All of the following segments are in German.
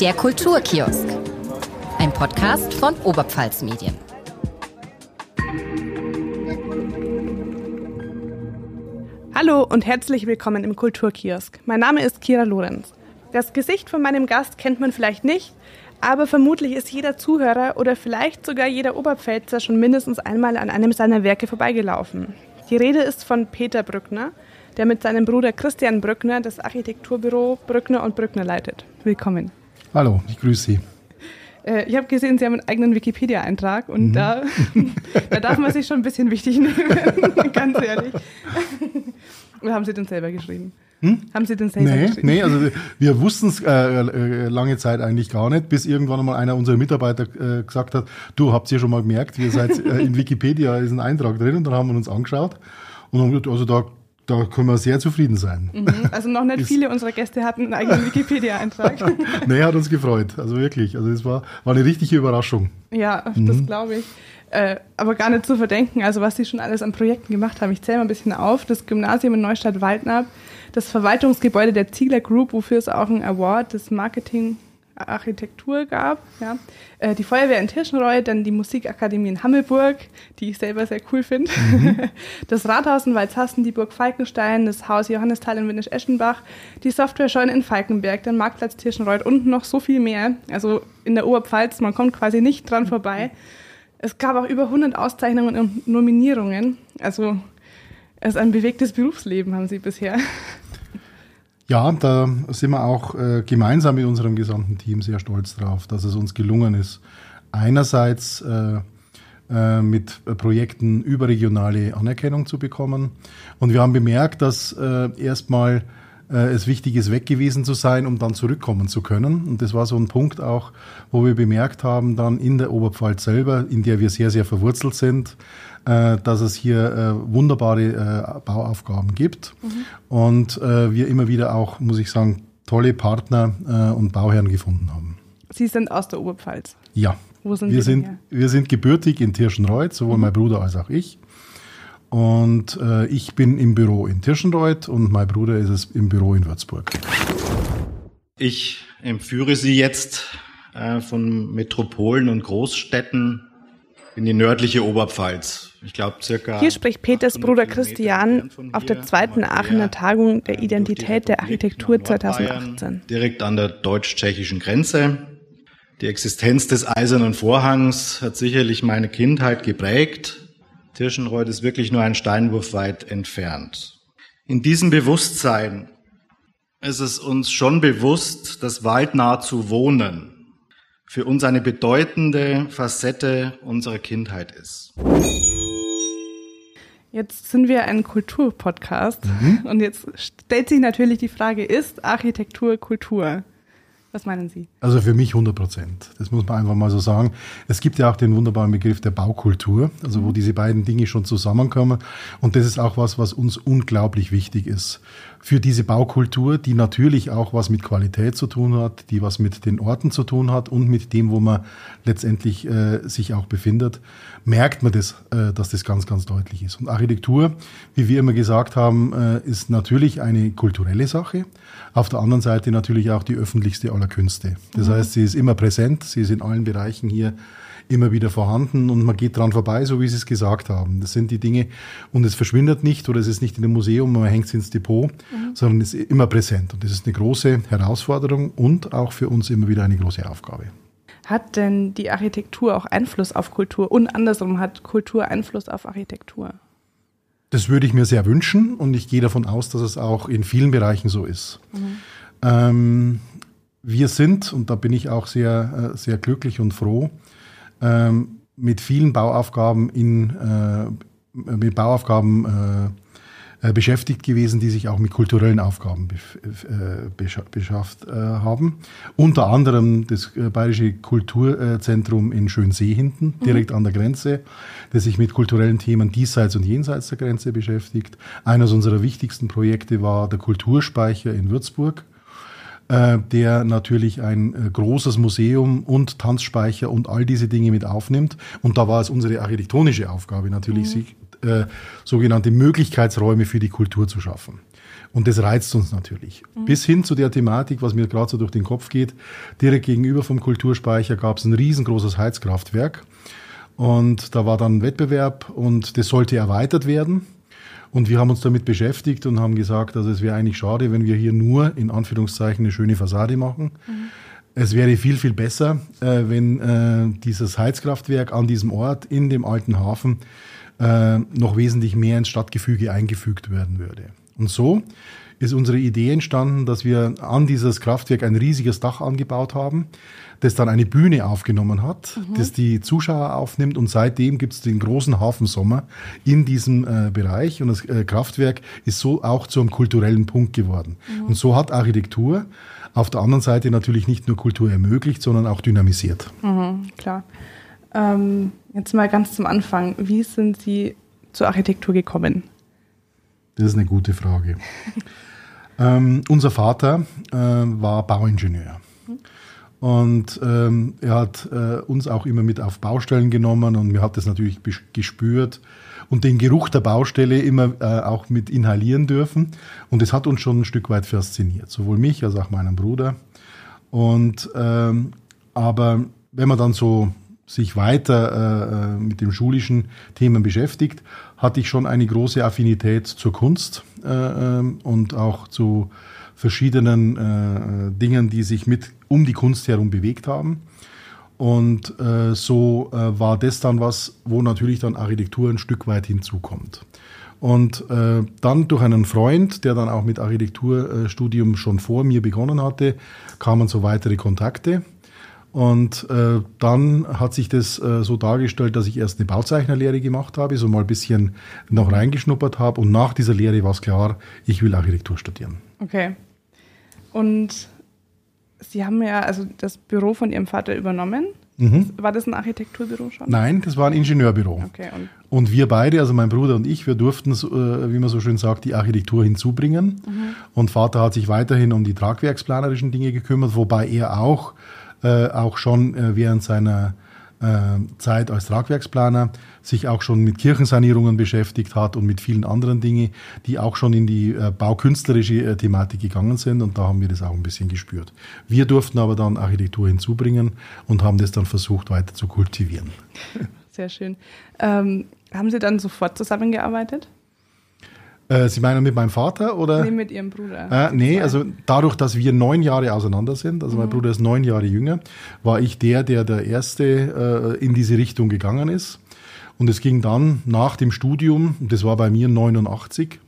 Der Kulturkiosk. Ein Podcast von Oberpfalz Medien. Hallo und herzlich willkommen im Kulturkiosk. Mein Name ist Kira Lorenz. Das Gesicht von meinem Gast kennt man vielleicht nicht, aber vermutlich ist jeder Zuhörer oder vielleicht sogar jeder Oberpfälzer schon mindestens einmal an einem seiner Werke vorbeigelaufen. Die Rede ist von Peter Brückner, der mit seinem Bruder Christian Brückner das Architekturbüro Brückner und Brückner leitet. Willkommen. Hallo, ich grüße Sie. Äh, ich habe gesehen, Sie haben einen eigenen Wikipedia-Eintrag und mhm. da, da darf man sich schon ein bisschen wichtig nehmen, ganz ehrlich. Oder haben Sie den selber geschrieben? Hm? Haben Sie den selber nee, geschrieben? Nee, also wir wussten es äh, äh, lange Zeit eigentlich gar nicht, bis irgendwann einmal einer unserer Mitarbeiter äh, gesagt hat, du habt ihr schon mal gemerkt, ihr seid äh, in Wikipedia ist ein Eintrag drin und dann haben wir uns angeschaut und haben gesagt, also da da können wir sehr zufrieden sein. Mhm. Also noch nicht viele unserer Gäste hatten einen eigenen Wikipedia-Eintrag. nee, hat uns gefreut. Also wirklich. Also es war, war eine richtige Überraschung. Ja, mhm. das glaube ich. Äh, aber gar nicht zu verdenken, also was sie schon alles an Projekten gemacht haben. Ich zähle mal ein bisschen auf. Das Gymnasium in Neustadt-Waldnab, das Verwaltungsgebäude der Ziegler Group, wofür es auch einen Award des Marketing Architektur gab. Ja. Äh, die Feuerwehr in Tirschenreuth, dann die Musikakademie in Hammelburg, die ich selber sehr cool finde. Mhm. Das Rathaus in Walzhassen, die Burg Falkenstein, das Haus Johannisthal in Windisch-Eschenbach, die Software-Scheune in Falkenberg, der Marktplatz Tirschenreuth und noch so viel mehr. Also in der Oberpfalz, man kommt quasi nicht dran vorbei. Es gab auch über 100 Auszeichnungen und Nominierungen. Also es ist ein bewegtes Berufsleben, haben Sie bisher. Ja, da sind wir auch äh, gemeinsam mit unserem gesamten Team sehr stolz drauf, dass es uns gelungen ist, einerseits äh, äh, mit Projekten überregionale Anerkennung zu bekommen. Und wir haben bemerkt, dass äh, erstmal äh, es wichtig ist, weg gewesen zu sein, um dann zurückkommen zu können. Und das war so ein Punkt auch, wo wir bemerkt haben, dann in der Oberpfalz selber, in der wir sehr, sehr verwurzelt sind, äh, dass es hier äh, wunderbare äh, Bauaufgaben gibt mhm. und äh, wir immer wieder auch, muss ich sagen, tolle Partner äh, und Bauherren gefunden haben. Sie sind aus der Oberpfalz? Ja. Wo sind wir Sie sind, her? Wir sind gebürtig in Tirschenreuth, sowohl mhm. mein Bruder als auch ich. Und äh, ich bin im Büro in Tirschenreuth und mein Bruder ist es im Büro in Würzburg. Ich entführe Sie jetzt äh, von Metropolen und Großstädten in die nördliche Oberpfalz. Ich glaube circa. Hier spricht Peters Bruder Christian auf der zweiten Aachener Tagung der Identität der Architektur 2018. Direkt an der deutsch-tschechischen Grenze. Die Existenz des Eisernen Vorhangs hat sicherlich meine Kindheit geprägt. Tirschenreuth ist wirklich nur ein Steinwurf weit entfernt. In diesem Bewusstsein ist es uns schon bewusst, dass waldnah zu wohnen für uns eine bedeutende Facette unserer Kindheit ist. Jetzt sind wir ein Kulturpodcast mhm. und jetzt stellt sich natürlich die Frage, ist Architektur Kultur? Was meinen Sie? Also für mich 100 Prozent. Das muss man einfach mal so sagen. Es gibt ja auch den wunderbaren Begriff der Baukultur, also wo mhm. diese beiden Dinge schon zusammenkommen. Und das ist auch was, was uns unglaublich wichtig ist für diese Baukultur, die natürlich auch was mit Qualität zu tun hat, die was mit den Orten zu tun hat und mit dem, wo man letztendlich äh, sich auch befindet, merkt man das, äh, dass das ganz, ganz deutlich ist. Und Architektur, wie wir immer gesagt haben, äh, ist natürlich eine kulturelle Sache. Auf der anderen Seite natürlich auch die öffentlichste aller Künste. Das mhm. heißt, sie ist immer präsent, sie ist in allen Bereichen hier immer wieder vorhanden und man geht dran vorbei, so wie Sie es gesagt haben. Das sind die Dinge und es verschwindet nicht oder es ist nicht in dem Museum, man hängt es ins Depot, mhm. sondern es ist immer präsent und das ist eine große Herausforderung und auch für uns immer wieder eine große Aufgabe. Hat denn die Architektur auch Einfluss auf Kultur und andersrum hat Kultur Einfluss auf Architektur? Das würde ich mir sehr wünschen und ich gehe davon aus, dass es auch in vielen Bereichen so ist. Mhm. Ähm, wir sind, und da bin ich auch sehr, äh, sehr glücklich und froh, ähm, mit vielen Bauaufgaben in äh, mit Bauaufgaben äh, beschäftigt gewesen, die sich auch mit kulturellen Aufgaben äh, beschafft äh, haben. Unter anderem das äh, Bayerische Kulturzentrum in Schönsee hinten, mhm. direkt mhm. an der Grenze, das sich mit kulturellen Themen diesseits und jenseits der Grenze beschäftigt. Eines unserer wichtigsten Projekte war der Kulturspeicher in Würzburg äh, der natürlich ein äh, großes Museum und Tanzspeicher und all diese Dinge mit aufnimmt. Und da war es unsere architektonische Aufgabe natürlich, mhm. sich, äh, sogenannte Möglichkeitsräume für die Kultur zu schaffen. Und das reizt uns natürlich. Mhm. Bis hin zu der Thematik, was mir gerade so durch den Kopf geht. Direkt gegenüber vom Kulturspeicher gab es ein riesengroßes Heizkraftwerk. Und da war dann ein Wettbewerb und das sollte erweitert werden. Und wir haben uns damit beschäftigt und haben gesagt, also es wäre eigentlich schade, wenn wir hier nur in Anführungszeichen eine schöne Fassade machen. Mhm. Es wäre viel, viel besser, äh, wenn äh, dieses Heizkraftwerk an diesem Ort in dem alten Hafen äh, noch wesentlich mehr ins Stadtgefüge eingefügt werden würde. Und so ist unsere Idee entstanden, dass wir an dieses Kraftwerk ein riesiges Dach angebaut haben, das dann eine Bühne aufgenommen hat, mhm. das die Zuschauer aufnimmt und seitdem gibt es den großen Hafensommer in diesem äh, Bereich und das äh, Kraftwerk ist so auch zu einem kulturellen Punkt geworden. Mhm. Und so hat Architektur auf der anderen Seite natürlich nicht nur Kultur ermöglicht, sondern auch dynamisiert. Mhm, klar. Ähm, jetzt mal ganz zum Anfang. Wie sind Sie zur Architektur gekommen? Das ist eine gute Frage. ähm, unser Vater äh, war Bauingenieur. Und ähm, er hat äh, uns auch immer mit auf Baustellen genommen und mir hat das natürlich gespürt und den Geruch der Baustelle immer äh, auch mit inhalieren dürfen. Und es hat uns schon ein Stück weit fasziniert, sowohl mich als auch meinen Bruder. Und ähm, aber wenn man dann so sich weiter äh, mit den schulischen Themen beschäftigt, hatte ich schon eine große Affinität zur Kunst äh, ähm, und auch zu verschiedenen äh, Dingen, die sich mit um die Kunst herum bewegt haben. Und äh, so äh, war das dann was, wo natürlich dann Architektur ein Stück weit hinzukommt. Und äh, dann durch einen Freund, der dann auch mit Architekturstudium schon vor mir begonnen hatte, kamen so weitere Kontakte. Und äh, dann hat sich das äh, so dargestellt, dass ich erst eine Bauzeichnerlehre gemacht habe, so mal ein bisschen noch reingeschnuppert habe. Und nach dieser Lehre war es klar, ich will Architektur studieren. Okay. Und Sie haben ja also das Büro von Ihrem Vater übernommen. Mhm. War das ein Architekturbüro schon? Nein, das war ein Ingenieurbüro. Okay, und, und wir beide, also mein Bruder und ich, wir durften, äh, wie man so schön sagt, die Architektur hinzubringen. Mhm. Und Vater hat sich weiterhin um die tragwerksplanerischen Dinge gekümmert, wobei er auch äh, auch schon äh, während seiner Zeit als Tragwerksplaner sich auch schon mit Kirchensanierungen beschäftigt hat und mit vielen anderen Dingen, die auch schon in die äh, baukünstlerische äh, Thematik gegangen sind und da haben wir das auch ein bisschen gespürt. Wir durften aber dann Architektur hinzubringen und haben das dann versucht weiter zu kultivieren. Sehr schön. Ähm, haben Sie dann sofort zusammengearbeitet? Äh, Sie meinen mit meinem Vater oder? Nee, mit Ihrem Bruder. Äh, nee, also dadurch, dass wir neun Jahre auseinander sind, also mhm. mein Bruder ist neun Jahre jünger, war ich der, der der Erste äh, in diese Richtung gegangen ist. Und es ging dann nach dem Studium, das war bei mir 89,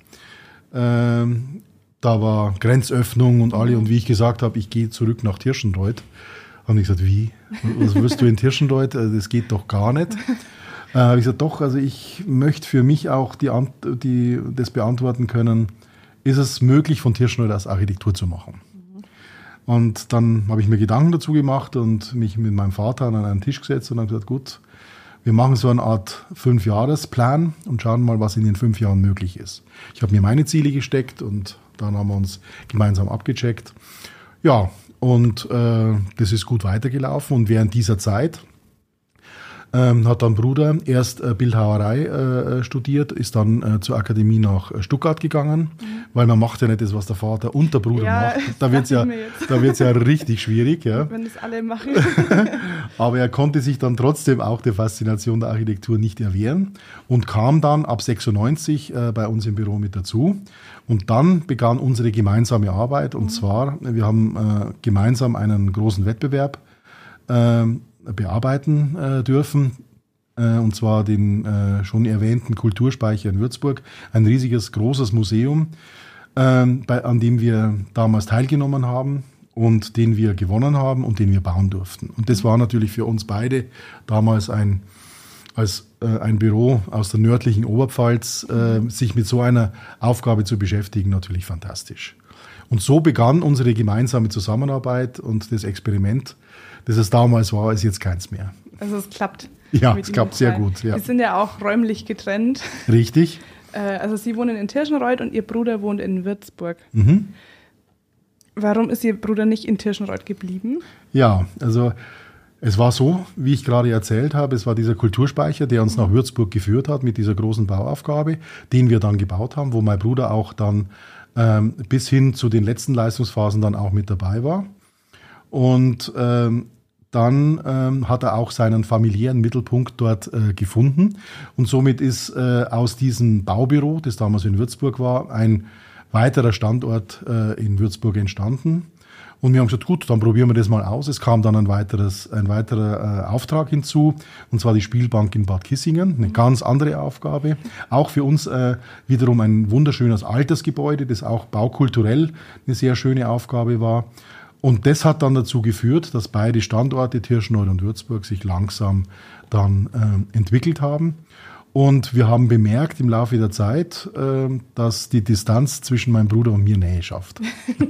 ähm, da war Grenzöffnung und alle, und wie ich gesagt habe, ich gehe zurück nach Tirschenreuth. Haben die gesagt, wie? Was wirst du in Tirschenreuth? Äh, das geht doch gar nicht. äh, habe ich gesagt, doch, also ich möchte für mich auch die, die, das beantworten können, ist es möglich, von Tirschneuder als Architektur zu machen? Mhm. Und dann habe ich mir Gedanken dazu gemacht und mich mit meinem Vater an einen Tisch gesetzt und habe gesagt, gut, wir machen so eine Art Fünfjahresplan und schauen mal, was in den fünf Jahren möglich ist. Ich habe mir meine Ziele gesteckt und dann haben wir uns gemeinsam abgecheckt. Ja, und äh, das ist gut weitergelaufen und während dieser Zeit ähm, hat dann Bruder erst äh, Bildhauerei äh, studiert, ist dann äh, zur Akademie nach äh, Stuttgart gegangen, mhm. weil man macht ja nicht das, was der Vater und der Bruder ja, macht. Da wird es ja, da wird's ja richtig schwierig. Ja. Wenn das alle machen. Aber er konnte sich dann trotzdem auch der Faszination der Architektur nicht erwehren und kam dann ab 96 äh, bei uns im Büro mit dazu. Und dann begann unsere gemeinsame Arbeit. Und mhm. zwar, wir haben äh, gemeinsam einen großen Wettbewerb ähm, bearbeiten äh, dürfen. Äh, und zwar den äh, schon erwähnten Kulturspeicher in Würzburg. Ein riesiges, großes Museum, ähm, bei, an dem wir damals teilgenommen haben und den wir gewonnen haben und den wir bauen durften. Und das war natürlich für uns beide damals ein, als äh, ein Büro aus der nördlichen Oberpfalz, äh, sich mit so einer Aufgabe zu beschäftigen, natürlich fantastisch. Und so begann unsere gemeinsame Zusammenarbeit und das Experiment das es damals war, ist jetzt keins mehr. Also es klappt. Ja, es klappt sehr gut. Ja. Wir sind ja auch räumlich getrennt. Richtig. Äh, also Sie wohnen in Tirschenreuth und Ihr Bruder wohnt in Würzburg. Mhm. Warum ist Ihr Bruder nicht in Tirschenreuth geblieben? Ja, also es war so, wie ich gerade erzählt habe, es war dieser Kulturspeicher, der uns nach Würzburg geführt hat mit dieser großen Bauaufgabe, den wir dann gebaut haben, wo mein Bruder auch dann ähm, bis hin zu den letzten Leistungsphasen dann auch mit dabei war. Und ähm, dann ähm, hat er auch seinen familiären Mittelpunkt dort äh, gefunden. Und somit ist äh, aus diesem Baubüro, das damals in Würzburg war, ein weiterer Standort äh, in Würzburg entstanden. Und wir haben gesagt, gut, dann probieren wir das mal aus. Es kam dann ein, weiteres, ein weiterer äh, Auftrag hinzu, und zwar die Spielbank in Bad Kissingen. Eine ganz andere Aufgabe. Auch für uns äh, wiederum ein wunderschönes Altersgebäude, das auch baukulturell eine sehr schöne Aufgabe war. Und das hat dann dazu geführt, dass beide Standorte, Tirschenreuth und Würzburg, sich langsam dann äh, entwickelt haben. Und wir haben bemerkt im Laufe der Zeit, äh, dass die Distanz zwischen meinem Bruder und mir Nähe schafft.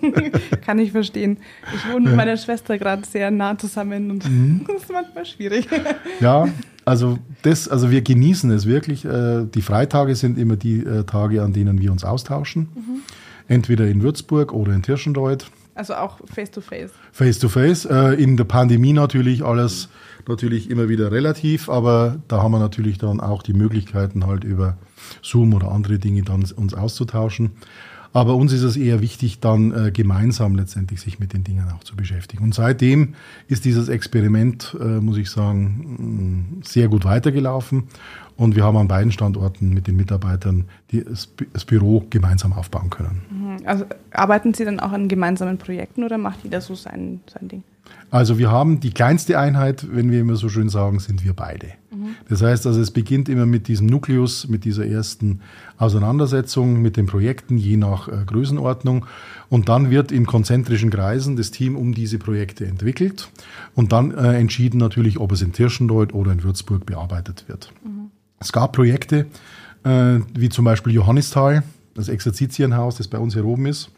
Kann ich verstehen. Ich wohne mit meiner Schwester gerade sehr nah zusammen und mhm. das ist manchmal schwierig. Ja, also das, also wir genießen es wirklich. Äh, die Freitage sind immer die äh, Tage, an denen wir uns austauschen. Mhm. Entweder in Würzburg oder in Tirschenreuth. Also auch face to face. Face to face. Äh, in der Pandemie natürlich alles natürlich immer wieder relativ, aber da haben wir natürlich dann auch die Möglichkeiten halt über Zoom oder andere Dinge dann uns auszutauschen. Aber uns ist es eher wichtig, dann äh, gemeinsam letztendlich sich mit den Dingen auch zu beschäftigen. Und seitdem ist dieses Experiment, äh, muss ich sagen, sehr gut weitergelaufen. Und wir haben an beiden Standorten mit den Mitarbeitern die, das, das, Büro gemeinsam aufbauen können. Mhm. Also arbeiten Sie dann auch an gemeinsamen Projekten oder macht jeder so sein, sein Ding? Also wir haben die kleinste Einheit, wenn wir immer so schön sagen, sind wir beide. Mhm. Das heißt also, es beginnt immer mit diesem Nukleus, mit dieser ersten Auseinandersetzung mit den Projekten, je nach äh, Größenordnung. Und dann wird in konzentrischen Kreisen das Team um diese Projekte entwickelt und dann äh, entschieden natürlich, ob es in Tirschenreuth oder in Würzburg bearbeitet wird. Mhm. Es gab Projekte, äh, wie zum Beispiel Johannisthal, das Exerzitienhaus, das bei uns hier oben ist,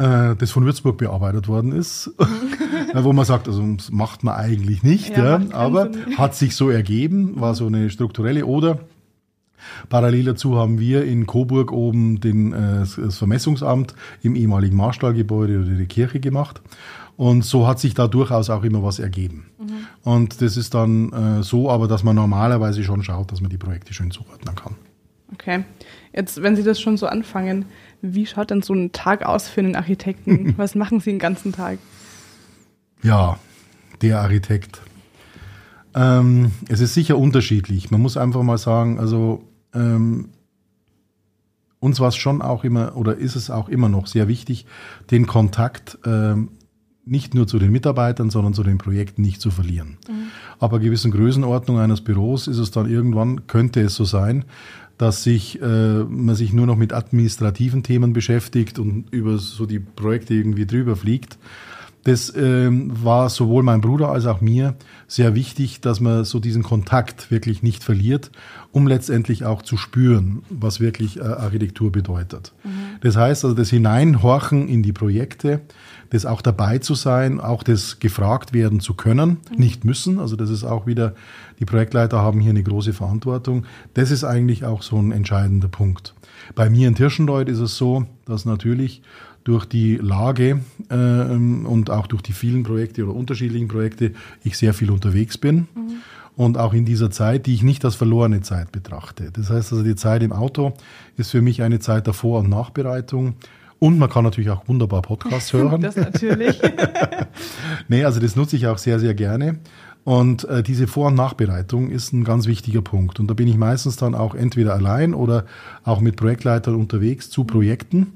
äh, das von Würzburg bearbeitet worden ist, wo man sagt, also das macht man eigentlich nicht, ja, ja aber hat sich so ergeben, war so eine strukturelle oder Parallel dazu haben wir in Coburg oben den, äh, das Vermessungsamt im ehemaligen Marstallgebäude oder die Kirche gemacht. Und so hat sich da durchaus auch immer was ergeben. Mhm. Und das ist dann äh, so, aber dass man normalerweise schon schaut, dass man die Projekte schön zuordnen kann. Okay. Jetzt, wenn Sie das schon so anfangen, wie schaut denn so ein Tag aus für einen Architekten? was machen Sie den ganzen Tag? Ja, der Architekt. Ähm, es ist sicher unterschiedlich. Man muss einfach mal sagen, also ähm, uns war es schon auch immer oder ist es auch immer noch sehr wichtig, den Kontakt ähm, nicht nur zu den Mitarbeitern, sondern zu den Projekten nicht zu verlieren. Mhm. Aber gewissen Größenordnung eines Büros ist es dann irgendwann, könnte es so sein, dass sich, äh, man sich nur noch mit administrativen Themen beschäftigt und über so die Projekte irgendwie drüber fliegt. Das ähm, war sowohl mein Bruder als auch mir sehr wichtig, dass man so diesen Kontakt wirklich nicht verliert, um letztendlich auch zu spüren, was wirklich äh, Architektur bedeutet. Mhm. Das heißt also das Hineinhorchen in die Projekte, das auch dabei zu sein, auch das gefragt werden zu können, mhm. nicht müssen. Also das ist auch wieder, die Projektleiter haben hier eine große Verantwortung. Das ist eigentlich auch so ein entscheidender Punkt. Bei mir in Tirschenreuth ist es so, dass natürlich durch die Lage äh, und auch durch die vielen Projekte oder unterschiedlichen Projekte ich sehr viel unterwegs bin. Mhm. Und auch in dieser Zeit, die ich nicht als verlorene Zeit betrachte. Das heißt also, die Zeit im Auto ist für mich eine Zeit der Vor- und Nachbereitung. Und man kann natürlich auch wunderbar Podcasts hören. Das natürlich. nee, also das nutze ich auch sehr, sehr gerne. Und äh, diese Vor- und Nachbereitung ist ein ganz wichtiger Punkt. Und da bin ich meistens dann auch entweder allein oder auch mit Projektleitern unterwegs zu Projekten,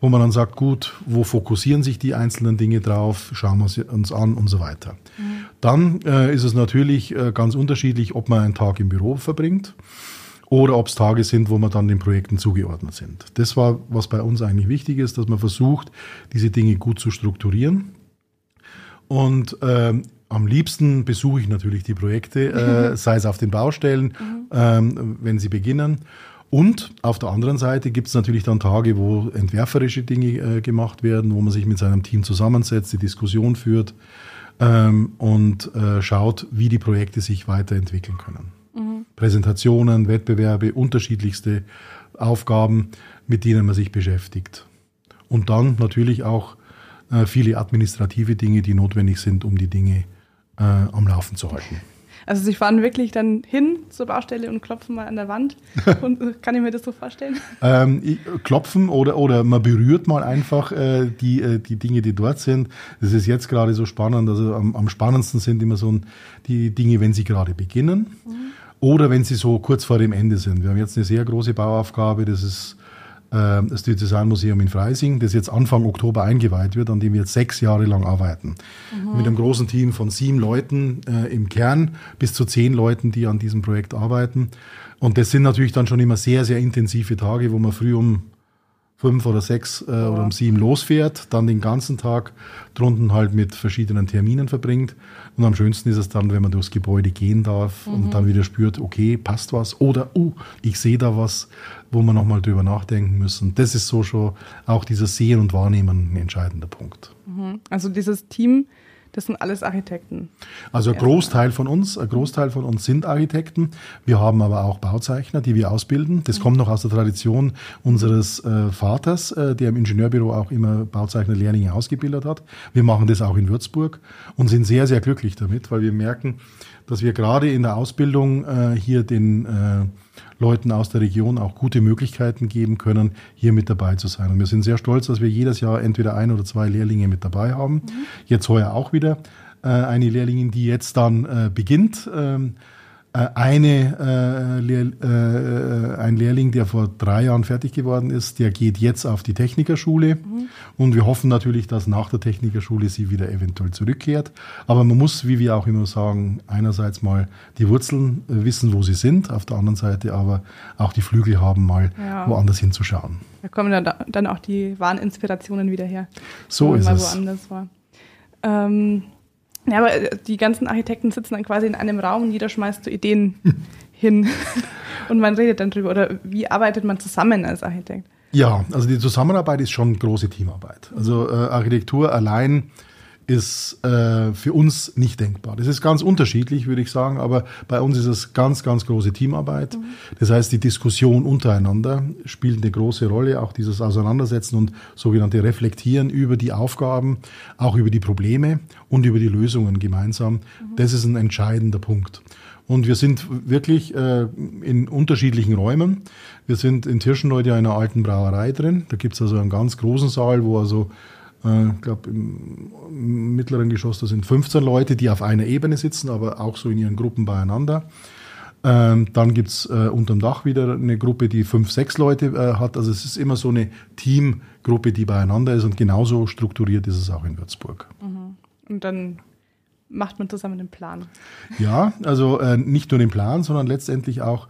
wo man dann sagt, gut, wo fokussieren sich die einzelnen Dinge drauf, schauen wir sie uns an und so weiter. Mhm. Dann äh, ist es natürlich äh, ganz unterschiedlich, ob man einen Tag im Büro verbringt oder ob es Tage sind, wo man dann den Projekten zugeordnet sind. Das war, was bei uns eigentlich wichtig ist, dass man versucht, diese Dinge gut zu strukturieren. Und ähm, am liebsten besuche ich natürlich die Projekte, äh, sei es auf den Baustellen, mhm. ähm, wenn sie beginnen. Und auf der anderen Seite gibt es natürlich dann Tage, wo entwerferische Dinge äh, gemacht werden, wo man sich mit seinem Team zusammensetzt, die Diskussion führt ähm, und äh, schaut, wie die Projekte sich weiterentwickeln können. Präsentationen, Wettbewerbe, unterschiedlichste Aufgaben, mit denen man sich beschäftigt. Und dann natürlich auch äh, viele administrative Dinge, die notwendig sind, um die Dinge äh, am Laufen zu halten. Also sie fahren wirklich dann hin zur Baustelle und klopfen mal an der Wand. und, kann ich mir das so vorstellen? Ähm, klopfen oder, oder man berührt mal einfach äh, die, äh, die Dinge, die dort sind. Das ist jetzt gerade so spannend. Also am, am spannendsten sind immer so die Dinge, wenn sie gerade beginnen. Mhm. Oder wenn sie so kurz vor dem Ende sind. Wir haben jetzt eine sehr große Bauaufgabe, das ist äh, das Diözesanmuseum in Freising, das jetzt Anfang Oktober eingeweiht wird, an dem wir jetzt sechs Jahre lang arbeiten. Mhm. Mit einem großen Team von sieben Leuten äh, im Kern bis zu zehn Leuten, die an diesem Projekt arbeiten. Und das sind natürlich dann schon immer sehr, sehr intensive Tage, wo man früh um fünf oder sechs äh, ja. oder um sieben losfährt, dann den ganzen Tag drunten halt mit verschiedenen Terminen verbringt. Und am schönsten ist es dann, wenn man durchs Gebäude gehen darf mhm. und dann wieder spürt, okay, passt was oder, uh, ich sehe da was, wo wir nochmal drüber nachdenken müssen. Das ist so schon auch dieser Sehen und Wahrnehmen ein entscheidender Punkt. Mhm. Also dieses Team, das sind alles Architekten. Also ein Großteil von uns, ein Großteil von uns sind Architekten. Wir haben aber auch Bauzeichner, die wir ausbilden. Das mhm. kommt noch aus der Tradition unseres äh, Vaters, äh, der im Ingenieurbüro auch immer Bauzeichner-Lehrlinge ausgebildet hat. Wir machen das auch in Würzburg und sind sehr, sehr glücklich damit, weil wir merken, dass wir gerade in der Ausbildung äh, hier den äh, Leuten aus der Region auch gute Möglichkeiten geben können, hier mit dabei zu sein. Und wir sind sehr stolz, dass wir jedes Jahr entweder ein oder zwei Lehrlinge mit dabei haben. Mhm. Jetzt heuer auch wieder äh, eine Lehrlingin, die jetzt dann äh, beginnt. Ähm, äh, eine, äh, äh, ein Lehrling, der vor drei Jahren fertig geworden ist, der geht jetzt auf die Technikerschule. Mhm. Und wir hoffen natürlich, dass nach der Technikerschule sie wieder eventuell zurückkehrt. Aber man muss, wie wir auch immer sagen, einerseits mal die Wurzeln äh, wissen, wo sie sind, auf der anderen Seite aber auch die Flügel haben, mal ja. woanders hinzuschauen. Da kommen dann, dann auch die wahren Inspirationen wieder her. So ist es. woanders war. Ähm, ja, aber äh, die ganzen Architekten sitzen dann quasi in einem Raum und jeder schmeißt so Ideen hin und man redet dann drüber. Oder wie arbeitet man zusammen als Architekt? Ja, also die Zusammenarbeit ist schon große Teamarbeit. Also äh, Architektur allein ist äh, für uns nicht denkbar. Das ist ganz unterschiedlich, würde ich sagen, aber bei uns ist es ganz, ganz große Teamarbeit. Mhm. Das heißt, die Diskussion untereinander spielt eine große Rolle, auch dieses Auseinandersetzen und sogenannte Reflektieren über die Aufgaben, auch über die Probleme und über die Lösungen gemeinsam. Mhm. Das ist ein entscheidender Punkt. Und wir sind wirklich äh, in unterschiedlichen Räumen. Wir sind in Tirschenreuth ja in einer alten Brauerei drin. Da gibt's also einen ganz großen Saal, wo also ich glaube, im mittleren Geschoss, da sind 15 Leute, die auf einer Ebene sitzen, aber auch so in ihren Gruppen beieinander. Ähm, dann gibt's äh, unterm Dach wieder eine Gruppe, die fünf, sechs Leute äh, hat. Also es ist immer so eine Teamgruppe, die beieinander ist und genauso strukturiert ist es auch in Würzburg. Mhm. Und dann macht man zusammen den Plan. Ja, also äh, nicht nur den Plan, sondern letztendlich auch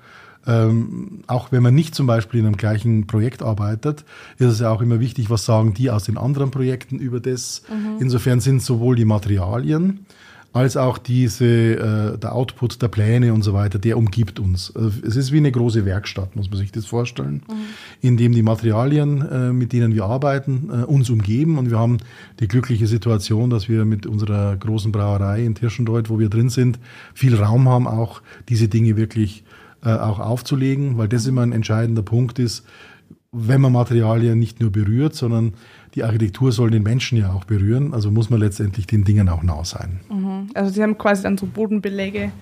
ähm, auch wenn man nicht zum Beispiel in einem gleichen Projekt arbeitet, ist es ja auch immer wichtig, was sagen die aus den anderen Projekten über das. Mhm. Insofern sind sowohl die Materialien als auch diese, äh, der Output der Pläne und so weiter, der umgibt uns. Also es ist wie eine große Werkstatt, muss man sich das vorstellen, mhm. in dem die Materialien, äh, mit denen wir arbeiten, äh, uns umgeben. Und wir haben die glückliche Situation, dass wir mit unserer großen Brauerei in Tirschendeuth, wo wir drin sind, viel Raum haben, auch diese Dinge wirklich äh, auch aufzulegen, weil das immer ein entscheidender Punkt ist, wenn man Materialien nicht nur berührt, sondern die Architektur soll den Menschen ja auch berühren, also muss man letztendlich den Dingen auch nah sein. Mhm. Also Sie haben quasi dann so Bodenbeläge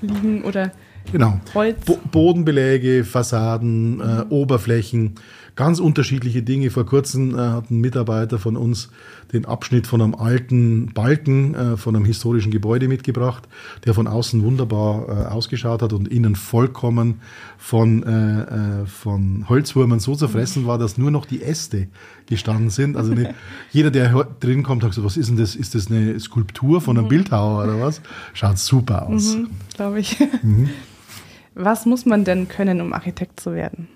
liegen oder genau. Holz? Bo Bodenbeläge, Fassaden, äh, mhm. Oberflächen, ganz unterschiedliche Dinge. Vor kurzem äh, hat ein Mitarbeiter von uns den Abschnitt von einem alten Balken äh, von einem historischen Gebäude mitgebracht, der von außen wunderbar äh, ausgeschaut hat und innen vollkommen von, äh, äh von Holzwürmern so zerfressen war, dass nur noch die Äste gestanden sind. Also eine, jeder, der drin kommt, sagt so, was ist denn das? Ist das eine Skulptur von einem mhm. Bildhauer oder was? Schaut super aus. Mhm, Glaube ich. Mhm. Was muss man denn können, um Architekt zu werden?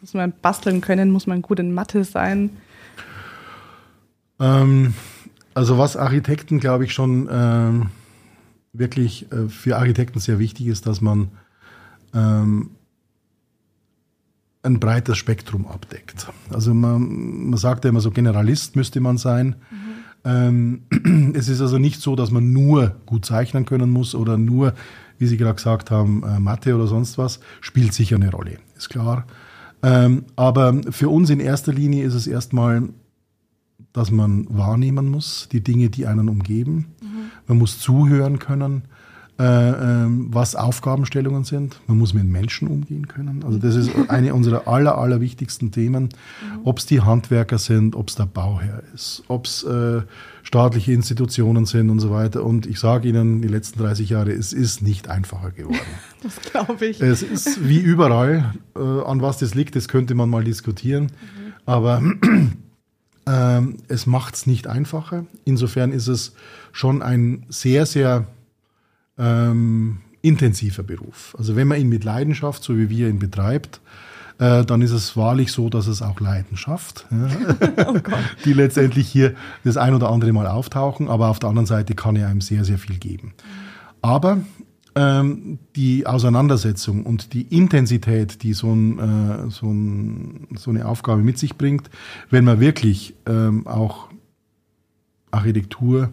Muss man basteln können? Muss man gut in Mathe sein? Ähm, also was Architekten, glaube ich, schon ähm, wirklich äh, für Architekten sehr wichtig ist, dass man ähm, ein breites Spektrum abdeckt. Also man, man sagt ja immer so, Generalist müsste man sein. Mhm. Ähm, es ist also nicht so, dass man nur gut zeichnen können muss oder nur, wie Sie gerade gesagt haben, äh, Mathe oder sonst was, spielt sicher eine Rolle, ist klar. Ähm, aber für uns in erster Linie ist es erstmal dass man wahrnehmen muss, die Dinge, die einen umgeben. Mhm. Man muss zuhören können. Äh, ähm, was Aufgabenstellungen sind. Man muss mit Menschen umgehen können. Also das ist eine unserer aller, aller wichtigsten Themen. Mhm. Ob es die Handwerker sind, ob es der Bauherr ist, ob es äh, staatliche Institutionen sind und so weiter. Und ich sage Ihnen, die letzten 30 Jahre, es ist nicht einfacher geworden. Das glaube ich. Es ist wie überall. Äh, an was das liegt, das könnte man mal diskutieren. Mhm. Aber ähm, es macht es nicht einfacher. Insofern ist es schon ein sehr, sehr ähm, intensiver Beruf. Also wenn man ihn mit Leidenschaft, so wie wir ihn betreibt, äh, dann ist es wahrlich so, dass es auch Leidenschaft, ja, oh die letztendlich hier das ein oder andere Mal auftauchen, aber auf der anderen Seite kann er einem sehr, sehr viel geben. Aber ähm, die Auseinandersetzung und die Intensität, die so, ein, äh, so, ein, so, eine Aufgabe mit sich bringt, wenn man wirklich ähm, auch Architektur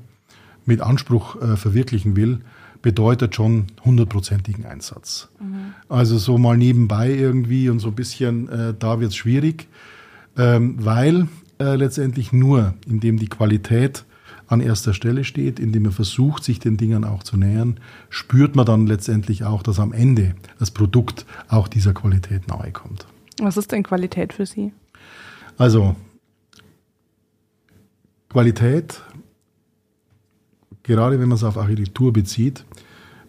mit Anspruch äh, verwirklichen will, bedeutet schon hundertprozentigen Einsatz. Mhm. Also so mal nebenbei irgendwie und so ein bisschen, äh, da wird es schwierig, ähm, weil äh, letztendlich nur, indem die Qualität an erster Stelle steht, indem man versucht, sich den Dingen auch zu nähern, spürt man dann letztendlich auch, dass am Ende das Produkt auch dieser Qualität nahe kommt. Was ist denn Qualität für Sie? Also Qualität gerade wenn man es auf Architektur bezieht,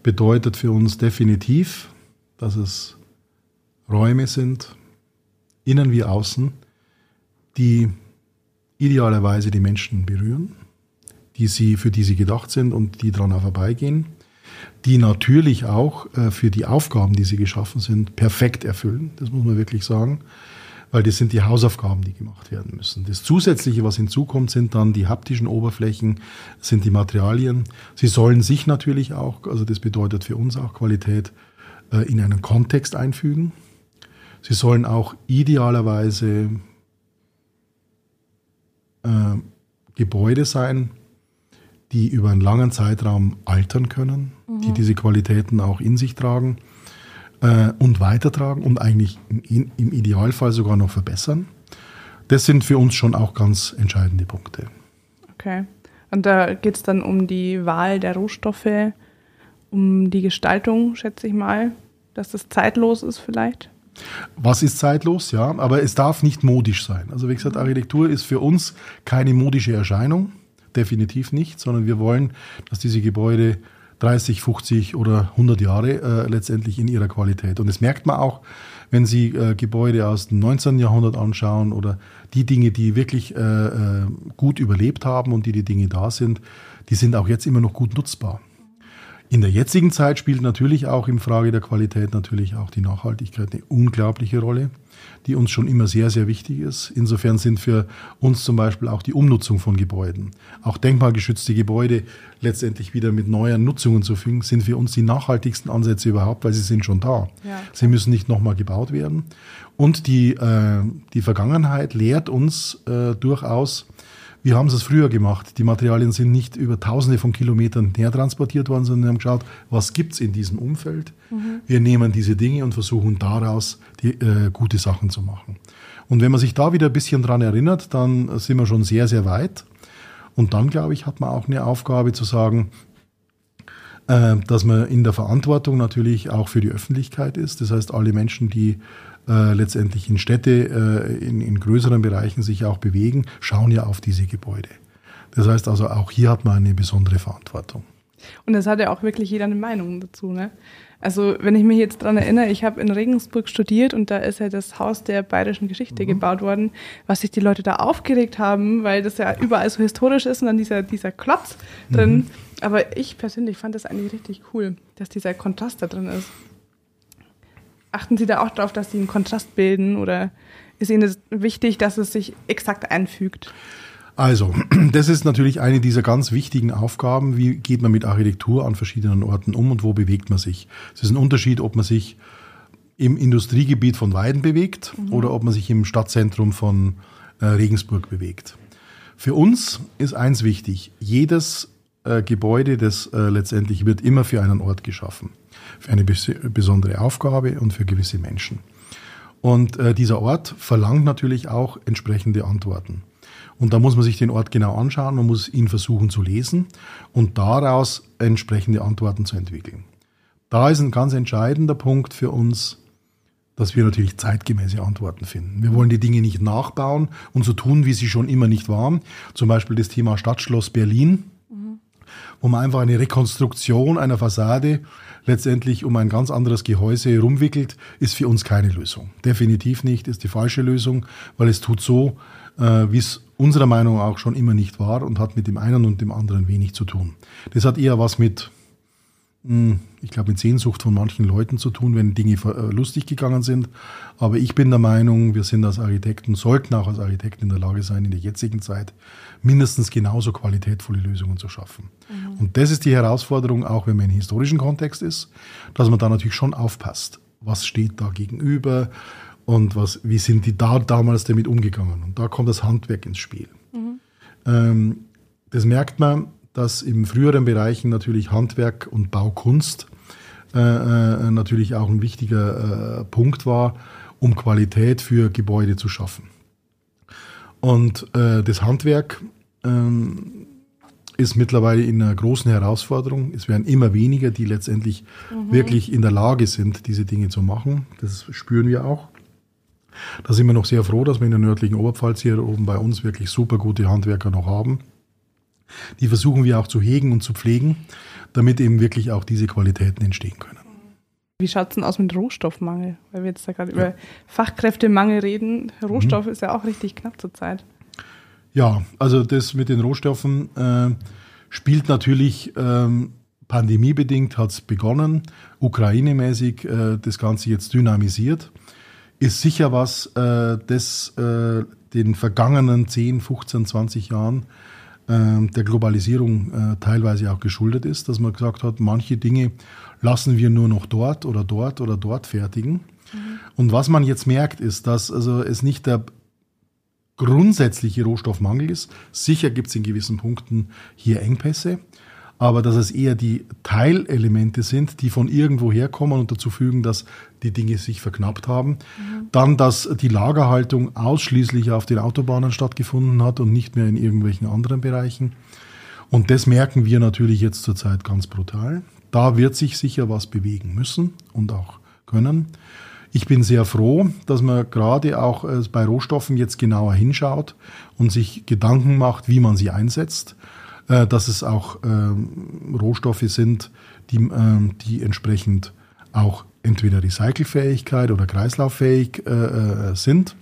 bedeutet für uns definitiv, dass es Räume sind, innen wie außen, die idealerweise die Menschen berühren, die sie, für die sie gedacht sind und die dran vorbeigehen, die natürlich auch äh, für die Aufgaben, die sie geschaffen sind, perfekt erfüllen. Das muss man wirklich sagen weil das sind die Hausaufgaben, die gemacht werden müssen. Das Zusätzliche, was hinzukommt, sind dann die haptischen Oberflächen, sind die Materialien. Sie sollen sich natürlich auch, also das bedeutet für uns auch Qualität, äh, in einen Kontext einfügen. Sie sollen auch idealerweise äh, Gebäude sein, die über einen langen Zeitraum altern können, mhm. die diese Qualitäten auch in sich tragen äh, und weitertragen und eigentlich im, im Idealfall sogar noch verbessern. Das sind für uns schon auch ganz entscheidende Punkte. Okay. Und da geht es dann um die Wahl der Rohstoffe, um die Gestaltung, schätze ich mal, dass das zeitlos ist vielleicht? Was ist zeitlos, ja, aber es darf nicht modisch sein. Also wie gesagt, Architektur ist für uns keine modische Erscheinung, definitiv nicht, sondern wir wollen, dass diese Gebäude 30, 50 oder 100 Jahre äh, letztendlich in ihrer Qualität. Und das merkt man auch, wenn Sie äh, Gebäude aus dem 19. Jahrhundert anschauen oder die Dinge, die wirklich äh, äh, gut überlebt haben und die die Dinge da sind, die sind auch jetzt immer noch gut nutzbar. In der jetzigen Zeit spielt natürlich auch im Frage der Qualität natürlich auch die Nachhaltigkeit eine unglaubliche Rolle die uns schon immer sehr, sehr wichtig ist. Insofern sind für uns zum Beispiel auch die Umnutzung von Gebäuden, auch denkmalgeschützte Gebäude letztendlich wieder mit neuen Nutzungen zu fügen, sind für uns die nachhaltigsten Ansätze überhaupt, weil sie sind schon da. Ja. Sie müssen nicht nochmal gebaut werden. Und die, äh, die Vergangenheit lehrt uns äh, durchaus, wir haben es früher gemacht. Die Materialien sind nicht über tausende von Kilometern näher transportiert worden, sondern wir haben geschaut, was gibt es in diesem Umfeld. Mhm. Wir nehmen diese Dinge und versuchen daraus die, äh, gute Sachen zu machen. Und wenn man sich da wieder ein bisschen dran erinnert, dann sind wir schon sehr, sehr weit. Und dann, glaube ich, hat man auch eine Aufgabe zu sagen, äh, dass man in der Verantwortung natürlich auch für die Öffentlichkeit ist. Das heißt, alle Menschen, die äh, letztendlich in Städte, äh, in, in größeren Bereichen sich auch bewegen, schauen ja auf diese Gebäude. Das heißt also, auch hier hat man eine besondere Verantwortung. Und es hat ja auch wirklich jeder eine Meinung dazu, ne? Also, wenn ich mich jetzt daran erinnere, ich habe in Regensburg studiert und da ist ja das Haus der bayerischen Geschichte mhm. gebaut worden, was sich die Leute da aufgeregt haben, weil das ja überall so historisch ist und dann dieser, dieser Klotz drin. Mhm. Aber ich persönlich fand das eigentlich richtig cool, dass dieser Kontrast da drin ist. Achten Sie da auch darauf, dass Sie einen Kontrast bilden oder ist Ihnen das wichtig, dass es sich exakt einfügt? Also, das ist natürlich eine dieser ganz wichtigen Aufgaben. Wie geht man mit Architektur an verschiedenen Orten um und wo bewegt man sich? Es ist ein Unterschied, ob man sich im Industriegebiet von Weiden bewegt mhm. oder ob man sich im Stadtzentrum von äh, Regensburg bewegt. Für uns ist eins wichtig. Jedes äh, Gebäude, das äh, letztendlich wird immer für einen Ort geschaffen für eine besondere Aufgabe und für gewisse Menschen. Und äh, dieser Ort verlangt natürlich auch entsprechende Antworten. Und da muss man sich den Ort genau anschauen, man muss ihn versuchen zu lesen und daraus entsprechende Antworten zu entwickeln. Da ist ein ganz entscheidender Punkt für uns, dass wir natürlich zeitgemäße Antworten finden. Wir wollen die Dinge nicht nachbauen und so tun, wie sie schon immer nicht waren. Zum Beispiel das Thema Stadtschloss Berlin, mhm. wo man einfach eine Rekonstruktion einer Fassade letztendlich um ein ganz anderes Gehäuse herumwickelt, ist für uns keine Lösung. Definitiv nicht, ist die falsche Lösung, weil es tut so, äh, wie es unserer Meinung auch schon immer nicht war und hat mit dem einen und dem anderen wenig zu tun. Das hat eher was mit hm, ich glaube, mit Sehnsucht von manchen Leuten zu tun, wenn Dinge äh, lustig gegangen sind. Aber ich bin der Meinung, wir sind als Architekten, sollten auch als Architekten in der Lage sein, in der jetzigen Zeit mindestens genauso qualitätvolle Lösungen zu schaffen. Mhm. Und das ist die Herausforderung, auch wenn man im historischen Kontext ist, dass man da natürlich schon aufpasst. Was steht da gegenüber und was, wie sind die da damals damit umgegangen? Und da kommt das Handwerk ins Spiel. Mhm. Ähm, das merkt man dass in früheren Bereichen natürlich Handwerk und Baukunst äh, äh, natürlich auch ein wichtiger äh, Punkt war, um Qualität für Gebäude zu schaffen. Und äh, das Handwerk ähm, ist mittlerweile in einer großen Herausforderung. Es werden immer weniger, die letztendlich mhm. wirklich in der Lage sind, diese Dinge zu machen. Das spüren wir auch. Da sind wir noch sehr froh, dass wir in der nördlichen Oberpfalz hier oben bei uns wirklich super gute Handwerker noch haben. Die versuchen wir auch zu hegen und zu pflegen, damit eben wirklich auch diese Qualitäten entstehen können. Wie schaut es denn aus mit Rohstoffmangel? Weil wir jetzt da gerade ja. über Fachkräftemangel reden. Rohstoff mhm. ist ja auch richtig knapp zurzeit. Ja, also das mit den Rohstoffen äh, spielt natürlich ähm, pandemiebedingt hat es begonnen, Ukraine-mäßig äh, das Ganze jetzt dynamisiert. Ist sicher was, äh, das äh, den vergangenen 10, 15, 20 Jahren der Globalisierung äh, teilweise auch geschuldet ist, dass man gesagt hat, manche Dinge lassen wir nur noch dort oder dort oder dort fertigen. Mhm. Und was man jetzt merkt, ist, dass also es nicht der grundsätzliche Rohstoffmangel ist. Sicher gibt es in gewissen Punkten hier Engpässe, aber dass es eher die Teilelemente sind, die von irgendwo herkommen und dazu fügen, dass die Dinge sich verknappt haben. Mhm. Dann, dass die Lagerhaltung ausschließlich auf den Autobahnen stattgefunden hat und nicht mehr in irgendwelchen anderen Bereichen. Und das merken wir natürlich jetzt zurzeit ganz brutal. Da wird sich sicher was bewegen müssen und auch können. Ich bin sehr froh, dass man gerade auch äh, bei Rohstoffen jetzt genauer hinschaut und sich Gedanken macht, wie man sie einsetzt äh, dass es auch äh, Rohstoffe sind, die, äh, die entsprechend auch entweder Recycelfähigkeit oder kreislauffähig äh, äh, sind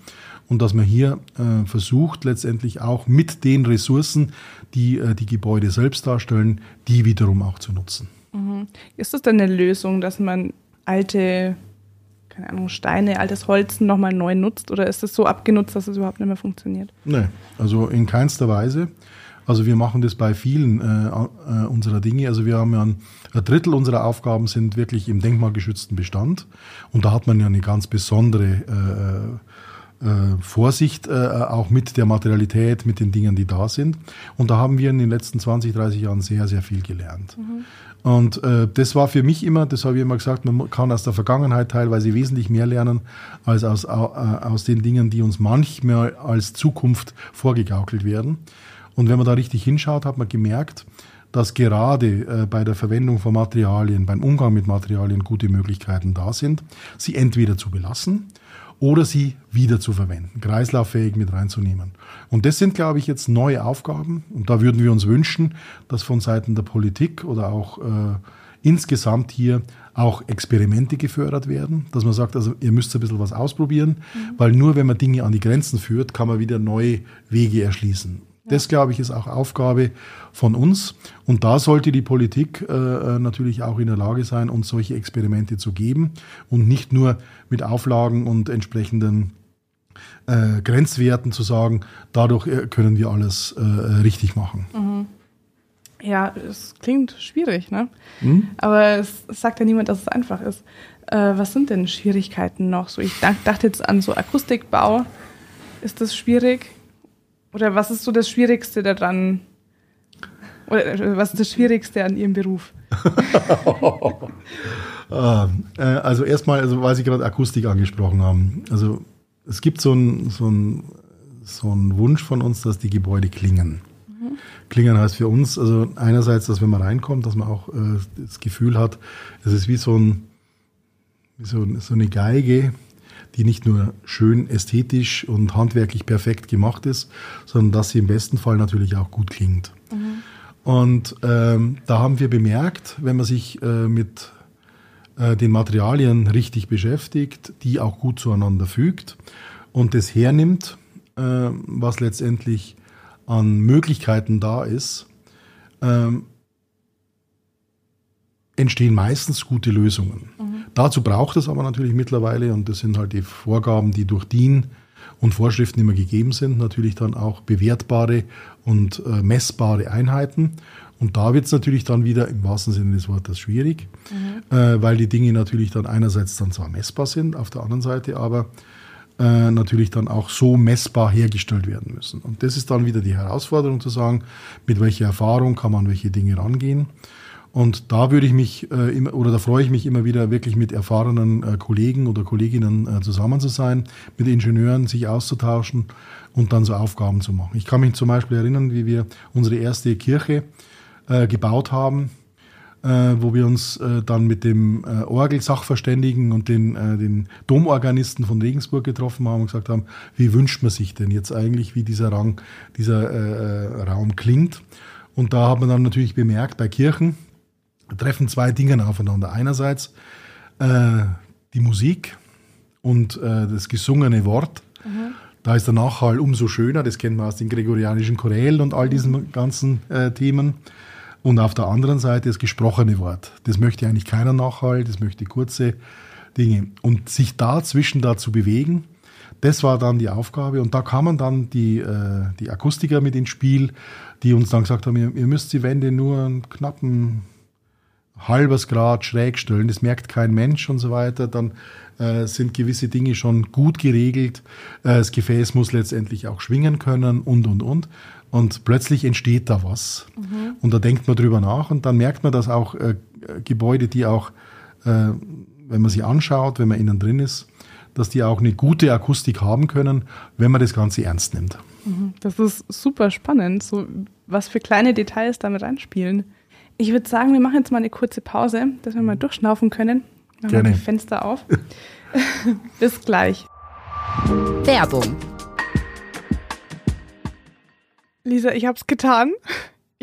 und dass man hier äh, versucht, letztendlich auch mit den Ressourcen, die äh, die Gebäude selbst darstellen, die wiederum auch zu nutzen. Mhm. Ist das denn eine Lösung, dass man alte keine Ahnung, Steine, altes Holz nochmal neu nutzt oder ist es so abgenutzt, dass es überhaupt nicht mehr funktioniert? Nein, also in keinster Weise. Also wir machen das bei vielen äh, äh, unserer Dinge. Also wir haben ja ein, ein, Drittel unserer Aufgaben sind wirklich im denkmalgeschützten Bestand. Und da hat man ja eine ganz besondere äh, äh, Vorsicht, äh, auch mit der Materialität, mit den Dingen, die da sind. Und da haben wir in den letzten 20, 30 Jahren sehr, sehr viel gelernt. Mhm. Und äh, das war für mich immer, das habe ich immer gesagt, man kann aus der Vergangenheit teilweise wesentlich mehr lernen als aus, äh, aus den Dingen, die uns manchmal als Zukunft vorgegaukelt werden. Und wenn man da richtig hinschaut, hat man gemerkt, dass gerade äh, bei der Verwendung von Materialien, beim Umgang mit Materialien gute Möglichkeiten da sind, sie entweder zu belassen oder sie wieder zu verwenden, kreislauffähig mit reinzunehmen. Und das sind, glaube ich, jetzt neue Aufgaben. Und da würden wir uns wünschen, dass von Seiten der Politik oder auch äh, insgesamt hier auch Experimente gefördert werden, dass man sagt, also ihr müsst ein bisschen was ausprobieren, mhm. weil nur wenn man Dinge an die Grenzen führt, kann man wieder neue Wege erschließen. Das, glaube ich, ist auch Aufgabe von uns. Und da sollte die Politik äh, äh, natürlich auch in der Lage sein, uns solche Experimente zu geben und nicht nur mit Auflagen und entsprechenden äh, Grenzwerten zu sagen, dadurch äh, können wir alles äh, richtig machen. Mhm. Ja, es klingt schwierig, ne? Mhm. Aber es sagt ja niemand, dass es einfach ist. Äh, was sind denn Schwierigkeiten noch? So, ich dachte jetzt an so Akustikbau. Ist das schwierig? Oder was ist so das Schwierigste daran? Oder äh, was ist das Schwierigste an Ihrem Beruf? Ähm, äh, also erstmal, also weil Sie gerade Akustik angesprochen haben. Also es gibt so ein, so ein so ein Wunsch von uns, dass die Gebäude klingen. Mhm. Klingen heißt für uns, also einerseits, dass wenn man reinkommt, dass man auch äh, das Gefühl hat, es ist wie so, ein, wie so, so eine Geige, die nicht nur schön ästhetisch und handwerklich perfekt gemacht ist, sondern dass sie im besten Fall natürlich auch gut klingt. Mhm. Und ähm, da haben wir bemerkt, wenn man sich äh, mit äh, den Materialien richtig beschäftigt, die auch gut zueinander fügt und das hernimmt, äh, was letztendlich an Möglichkeiten da ist, ähm, entstehen meistens gute Lösungen. Mhm. Dazu braucht es aber natürlich mittlerweile, und das sind halt die Vorgaben, die durch DIN und Vorschriften immer gegeben sind, natürlich dann auch bewertbare und äh, messbare Einheiten. Und da wird es natürlich dann wieder im wahrsten Sinne des Wortes schwierig, mhm. äh, weil die Dinge natürlich dann einerseits dann zwar messbar sind, auf der anderen Seite aber äh, natürlich dann auch so messbar hergestellt werden müssen. Und das ist dann wieder die Herausforderung zu sagen, mit welcher Erfahrung kann man welche Dinge rangehen. Und da würde ich mich äh, immer, oder da freue ich mich immer wieder wirklich mit erfahrenen äh, Kollegen oder Kolleginnen äh, zusammen zu sein, mit Ingenieuren sich auszutauschen und dann so Aufgaben zu machen. Ich kann mich zum Beispiel erinnern, wie wir unsere erste Kirche äh, gebaut haben, äh, wo wir uns äh, dann mit dem äh, Orgelsachverständigen und den, äh, den Domorganisten von Regensburg getroffen haben und gesagt haben, wie wünscht man sich denn jetzt eigentlich, wie dieser Rang, dieser äh, Raum klingt. Und da hat man dann natürlich bemerkt, bei Kirchen, treffen zwei Dinge aufeinander. Einerseits äh, die Musik und äh, das gesungene Wort. Mhm. Da ist der Nachhall umso schöner, das kennen wir aus den gregorianischen Chorälen und all diesen ganzen äh, Themen. Und auf der anderen Seite das gesprochene Wort. Das möchte eigentlich keiner Nachhall, das möchte kurze Dinge. Und sich dazwischen da zu bewegen, das war dann die Aufgabe. Und da kamen dann die, äh, die Akustiker mit ins Spiel, die uns dann gesagt haben, ihr, ihr müsst die Wände nur einen knappen halbes Grad schräg stellen, das merkt kein Mensch und so weiter, dann äh, sind gewisse Dinge schon gut geregelt. Äh, das Gefäß muss letztendlich auch schwingen können und, und, und. Und plötzlich entsteht da was. Mhm. Und da denkt man drüber nach und dann merkt man, dass auch äh, Gebäude, die auch, äh, wenn man sie anschaut, wenn man innen drin ist, dass die auch eine gute Akustik haben können, wenn man das Ganze ernst nimmt. Mhm. Das ist super spannend, so was für kleine Details damit reinspielen. Ich würde sagen, wir machen jetzt mal eine kurze Pause, dass wir mal durchschnaufen können. Machen Gerne. wir die Fenster auf. Bis gleich. Werbung. Lisa, ich habe es getan.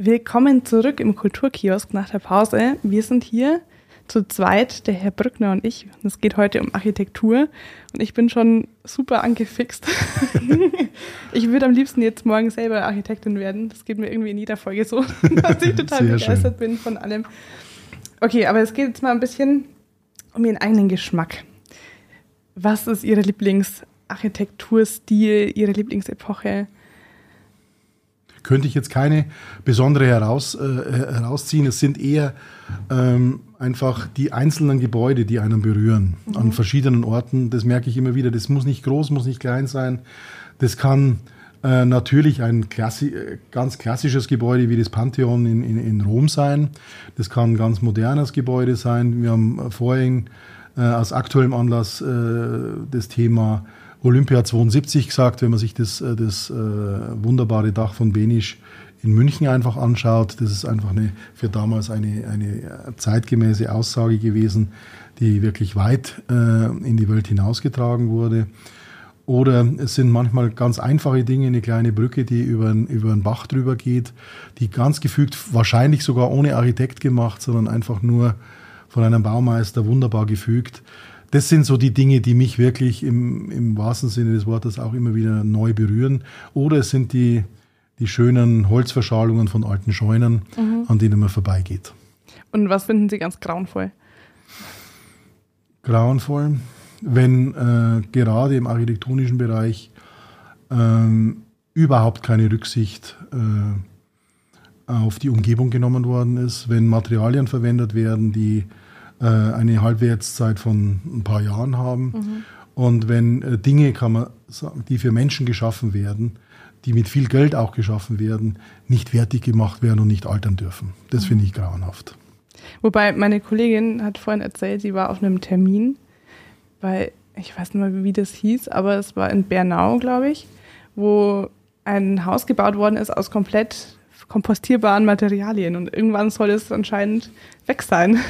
Willkommen zurück im Kulturkiosk nach der Pause. Wir sind hier zu zweit, der Herr Brückner und ich. Es geht heute um Architektur und ich bin schon super angefixt. ich würde am liebsten jetzt morgen selber Architektin werden. Das geht mir irgendwie in jeder Folge so, dass ich total Sehr begeistert schön. bin von allem. Okay, aber es geht jetzt mal ein bisschen um Ihren eigenen Geschmack. Was ist Ihre Lieblingsarchitekturstil, Ihre Lieblingsepoche? Könnte ich jetzt keine besondere heraus, äh, herausziehen. Es sind eher ähm, einfach die einzelnen Gebäude, die einen berühren mhm. an verschiedenen Orten. Das merke ich immer wieder. Das muss nicht groß, muss nicht klein sein. Das kann äh, natürlich ein klassi äh, ganz klassisches Gebäude wie das Pantheon in, in, in, Rom sein. Das kann ein ganz modernes Gebäude sein. Wir haben vorhin äh, aus aktuellem Anlass äh, das Thema Olympia 72 gesagt, wenn man sich das, äh, das äh, wunderbare Dach von Benisch in München einfach anschaut. Das ist einfach eine, für damals eine, eine zeitgemäße Aussage gewesen, die wirklich weit äh, in die Welt hinausgetragen wurde. Oder es sind manchmal ganz einfache Dinge, eine kleine Brücke, die über, über einen Bach drüber geht, die ganz gefügt, wahrscheinlich sogar ohne Architekt gemacht, sondern einfach nur von einem Baumeister wunderbar gefügt. Das sind so die Dinge, die mich wirklich im, im wahrsten Sinne des Wortes auch immer wieder neu berühren. Oder es sind die, die schönen Holzverschalungen von alten Scheunen, mhm. an denen man vorbeigeht. Und was finden Sie ganz grauenvoll? Grauenvoll, wenn äh, gerade im architektonischen Bereich ähm, überhaupt keine Rücksicht äh, auf die Umgebung genommen worden ist, wenn Materialien verwendet werden, die äh, eine Halbwertszeit von ein paar Jahren haben mhm. und wenn äh, Dinge, kann man sagen, die für Menschen geschaffen werden, die mit viel Geld auch geschaffen werden, nicht wertig gemacht werden und nicht altern dürfen. Das finde ich grauenhaft. Wobei meine Kollegin hat vorhin erzählt, sie war auf einem Termin, weil ich weiß nicht mehr, wie das hieß, aber es war in Bernau, glaube ich, wo ein Haus gebaut worden ist aus komplett kompostierbaren Materialien und irgendwann soll es anscheinend weg sein.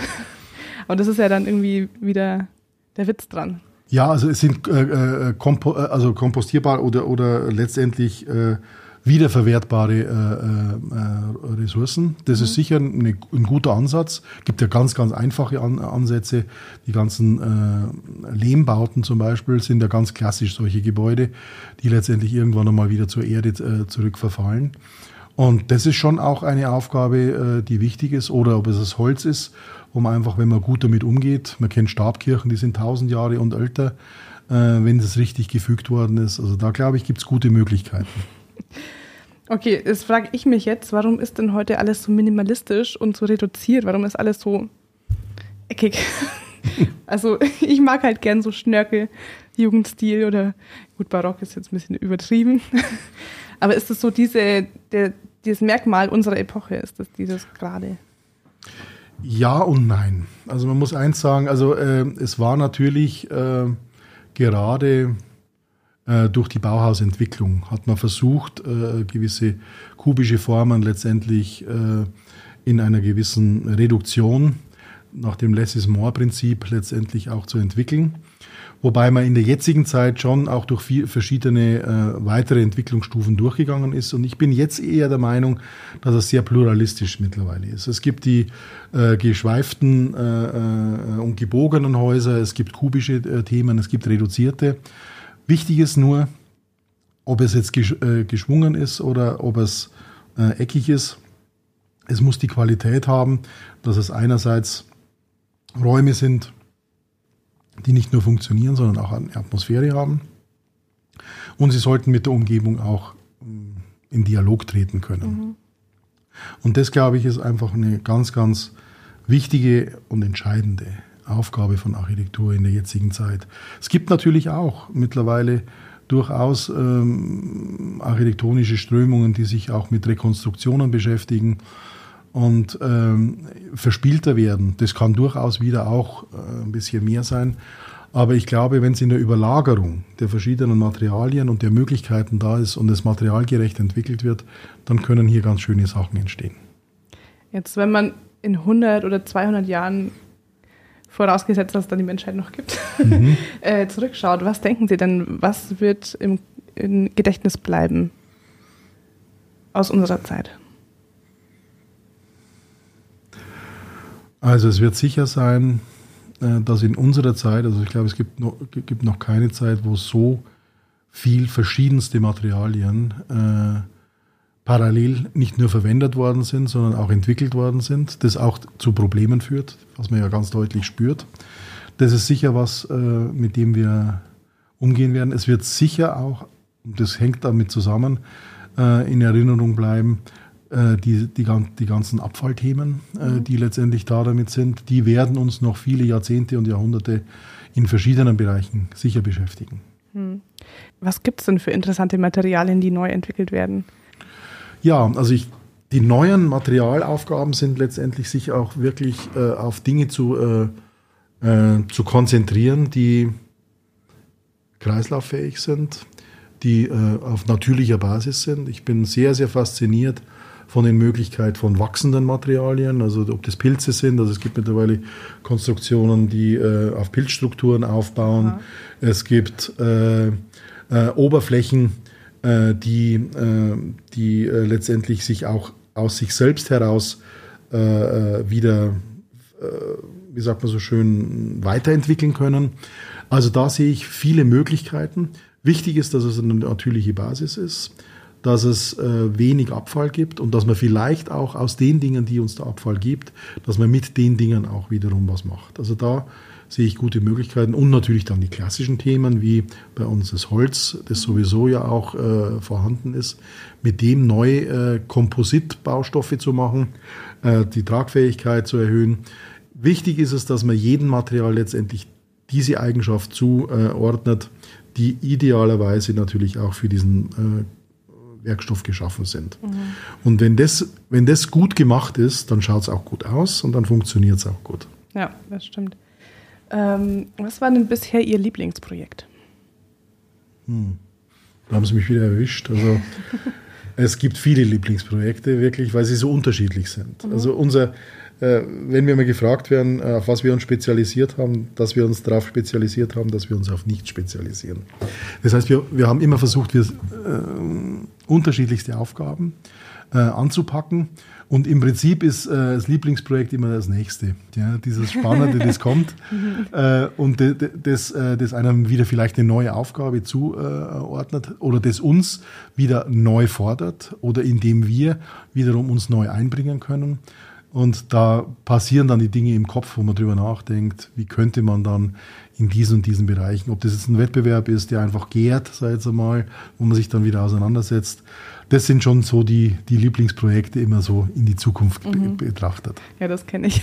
aber das ist ja dann irgendwie wieder der Witz dran. Ja, also es sind äh, äh, kompo äh, also kompostierbar oder, oder letztendlich äh, wiederverwertbare äh, äh, Ressourcen. Das mhm. ist sicher eine, ein guter Ansatz. Gibt ja ganz, ganz einfache An Ansätze. Die ganzen äh, Lehmbauten zum Beispiel sind ja ganz klassisch solche Gebäude, die letztendlich irgendwann einmal wieder zur Erde äh, zurückverfallen. Und das ist schon auch eine Aufgabe, äh, die wichtig ist. Oder ob es das Holz ist wo man einfach, wenn man gut damit umgeht, man kennt Stabkirchen, die sind tausend Jahre und älter, äh, wenn das richtig gefügt worden ist. Also da glaube ich, gibt es gute Möglichkeiten. Okay, jetzt frage ich mich jetzt, warum ist denn heute alles so minimalistisch und so reduziert? Warum ist alles so eckig? also ich mag halt gern so Schnörkel, Jugendstil oder gut, Barock ist jetzt ein bisschen übertrieben. Aber ist das so diese, der, dieses Merkmal unserer Epoche? Ist das dieses gerade? Ja und nein. Also man muss eins sagen, also äh, es war natürlich äh, gerade äh, durch die Bauhausentwicklung hat man versucht, äh, gewisse kubische Formen letztendlich äh, in einer gewissen Reduktion nach dem Less is More Prinzip letztendlich auch zu entwickeln. Wobei man in der jetzigen Zeit schon auch durch vier, verschiedene äh, weitere Entwicklungsstufen durchgegangen ist. Und ich bin jetzt eher der Meinung, dass es sehr pluralistisch mittlerweile ist. Es gibt die äh, geschweiften äh, äh, und gebogenen Häuser, es gibt kubische äh, Themen, es gibt reduzierte. Wichtig ist nur, ob es jetzt gesch äh, geschwungen ist oder ob es eckig ist. Es muss die Qualität haben, dass es einerseits Räume sind, die nicht nur funktionieren, sondern auch eine Atmosphäre haben. Und sie sollten mit der Umgebung auch mm, in Dialog treten können. Mhm. Und das, glaube ich, ist einfach eine ganz, ganz wichtige und entscheidende Aufgabe von Architektur in der jetzigen Zeit. Es gibt natürlich auch mittlerweile durchaus ähm, architektonische Strömungen, die sich auch mit Rekonstruktionen beschäftigen und ähm, verspielter werden. Das kann durchaus wieder auch äh, ein bisschen mehr sein. Aber ich glaube, wenn es in der Überlagerung der verschiedenen Materialien und der Möglichkeiten da ist und es materialgerecht entwickelt wird, dann können hier ganz schöne Sachen entstehen. Jetzt, wenn man in 100 oder 200 Jahren, vorausgesetzt, dass es dann die Menschheit noch gibt, mhm. äh, zurückschaut, was denken Sie denn, was wird im, im Gedächtnis bleiben aus unserer Zeit? Also es wird sicher sein, äh, dass in unserer Zeit, also ich glaube, es gibt noch, gibt noch keine Zeit, wo so viel verschiedenste Materialien äh, parallel nicht nur verwendet worden sind, sondern auch entwickelt worden sind, das auch zu Problemen führt, was man ja ganz deutlich spürt. Das ist sicher was, äh, mit dem wir umgehen werden. Es wird sicher auch, das hängt damit zusammen, äh, in Erinnerung bleiben, die, die, die ganzen Abfallthemen, äh, mhm. die letztendlich da damit sind, die werden uns noch viele Jahrzehnte und Jahrhunderte in verschiedenen Bereichen sicher beschäftigen. Hm. Was gibt es denn für interessante Materialien, die neu entwickelt werden? Ja, also ich, die neuen Materialaufgaben sind letztendlich sich auch wirklich äh, auf Dinge zu, äh, äh, zu konzentrieren, die kreislauffähig sind, die äh, auf natürlicher Basis sind. Ich bin sehr, sehr fasziniert von den Möglichkeiten von wachsenden Materialien, also ob das Pilze sind, also es gibt mittlerweile Konstruktionen, die äh, auf Pilzstrukturen aufbauen. Aha. Es gibt äh, äh, Oberflächen, äh, die, äh, die letztendlich sich auch aus sich selbst heraus wieder, wie sagt man so schön, weiterentwickeln können. Also da sehe ich viele Möglichkeiten. Wichtig ist, dass es eine natürliche Basis ist dass es äh, wenig Abfall gibt und dass man vielleicht auch aus den Dingen, die uns der Abfall gibt, dass man mit den Dingen auch wiederum was macht. Also da sehe ich gute Möglichkeiten und natürlich dann die klassischen Themen wie bei uns das Holz, das sowieso ja auch äh, vorhanden ist, mit dem neu äh, Kompositbaustoffe zu machen, äh, die Tragfähigkeit zu erhöhen. Wichtig ist es, dass man jedem Material letztendlich diese Eigenschaft zuordnet, die idealerweise natürlich auch für diesen äh, Werkstoff geschaffen sind. Mhm. Und wenn das, wenn das gut gemacht ist, dann schaut es auch gut aus und dann funktioniert es auch gut. Ja, das stimmt. Ähm, was war denn bisher Ihr Lieblingsprojekt? Hm. Da haben Sie mich wieder erwischt. Also es gibt viele Lieblingsprojekte, wirklich, weil sie so unterschiedlich sind. Mhm. Also unser wenn wir mal gefragt werden, äh, auf was wir uns spezialisiert haben, dass wir uns darauf spezialisiert haben, dass wir uns auf nichts spezialisieren. Das heißt, wir, wir haben immer versucht, wir, äh, unterschiedlichste Aufgaben äh, anzupacken. Und im Prinzip ist äh, das Lieblingsprojekt immer das nächste. Ja, dieses Spannende, das kommt äh, und de, de, das, äh, das einem wieder vielleicht eine neue Aufgabe zuordnet oder das uns wieder neu fordert oder indem wir wiederum uns neu einbringen können. Und da passieren dann die Dinge im Kopf, wo man drüber nachdenkt, wie könnte man dann in diesen und diesen Bereichen, ob das jetzt ein Wettbewerb ist, der einfach gärt, sei jetzt einmal, wo man sich dann wieder auseinandersetzt. Das sind schon so die, die Lieblingsprojekte immer so in die Zukunft mhm. be betrachtet. Ja, das kenne ich.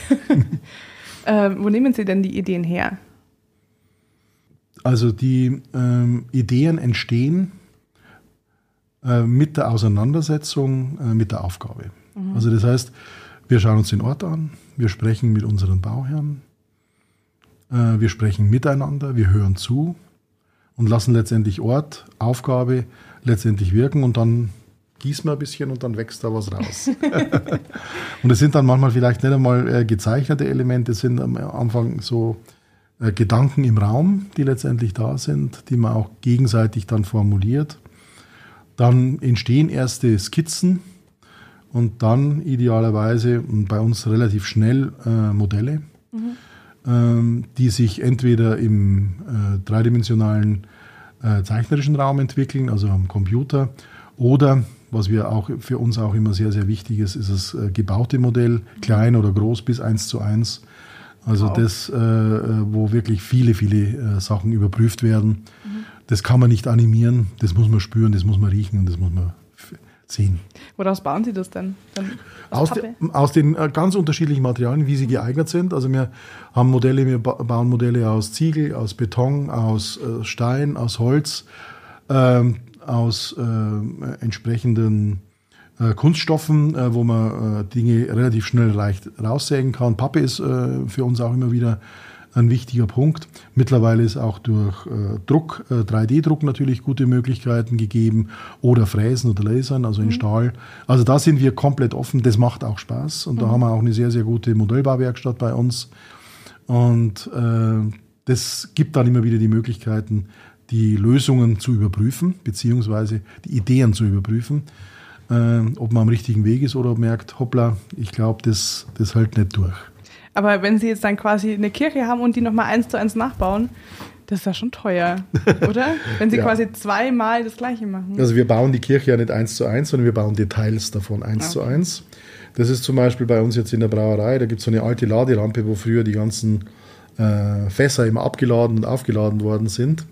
äh, wo nehmen Sie denn die Ideen her? Also die ähm, Ideen entstehen äh, mit der Auseinandersetzung äh, mit der Aufgabe. Mhm. Also das heißt, wir schauen uns den Ort an, wir sprechen mit unseren Bauherren, äh, wir sprechen miteinander, wir hören zu und lassen letztendlich Ort, Aufgabe letztendlich wirken und dann gießen wir ein bisschen und dann wächst da was raus. und es sind dann manchmal vielleicht nicht einmal äh, gezeichnete Elemente, es sind am Anfang so äh, Gedanken im Raum, die letztendlich da sind, die man auch gegenseitig dann formuliert. Dann entstehen erste Skizzen, und dann idealerweise und bei uns relativ schnell äh, Modelle, mhm. ähm, die sich entweder im äh, dreidimensionalen äh, zeichnerischen Raum entwickeln, also am Computer, oder was wir auch für uns auch immer sehr, sehr wichtig ist, ist das äh, gebaute Modell, klein oder groß bis eins zu eins. Also wow. das, äh, äh, wo wirklich viele, viele Sachen überprüft werden. Mhm. Das kann man nicht animieren, das muss man spüren, das muss man riechen und das muss man ziehen. Woraus bauen Sie das denn? Aus, aus, de, aus, den äh, ganz unterschiedlichen Materialien, wie sie geeignet sind. Also wir haben Modelle, wir bauen Modelle aus Ziegel, aus Beton, aus äh, Stein, aus Holz, ähm, aus äh, entsprechenden äh, Kunststoffen, wo man Dinge relativ schnell leicht raussägen kann. Pappe ist für uns auch immer wieder ein wichtiger Punkt. Mittlerweile ist auch durch äh, Druck, äh, 3D-Druck natürlich gute Möglichkeiten gegeben oder Fräsen oder Lasern, also in mhm. Stahl. Also da sind wir komplett offen. Das macht auch Spaß und mhm. da haben wir auch eine sehr, sehr gute Modellbauwerkstatt bei uns. Und äh, das gibt dann immer wieder die Möglichkeiten, die Lösungen zu überprüfen, beziehungsweise die Ideen zu überprüfen. Äh, ob man am richtigen Weg ist oder merkt, hoppla, ich glaube, das, das hält nicht durch. Aber wenn sie jetzt dann quasi eine Kirche haben und die nochmal eins zu eins nachbauen, das ist ja schon teuer, oder? Wenn sie ja. quasi zweimal das Gleiche machen. Also wir bauen die Kirche ja nicht eins zu eins, sondern wir bauen Details davon eins okay. zu eins. Das ist zum Beispiel bei uns jetzt in der Brauerei, da gibt es so eine alte Laderampe, wo früher die ganzen äh, Fässer immer abgeladen und aufgeladen worden sind.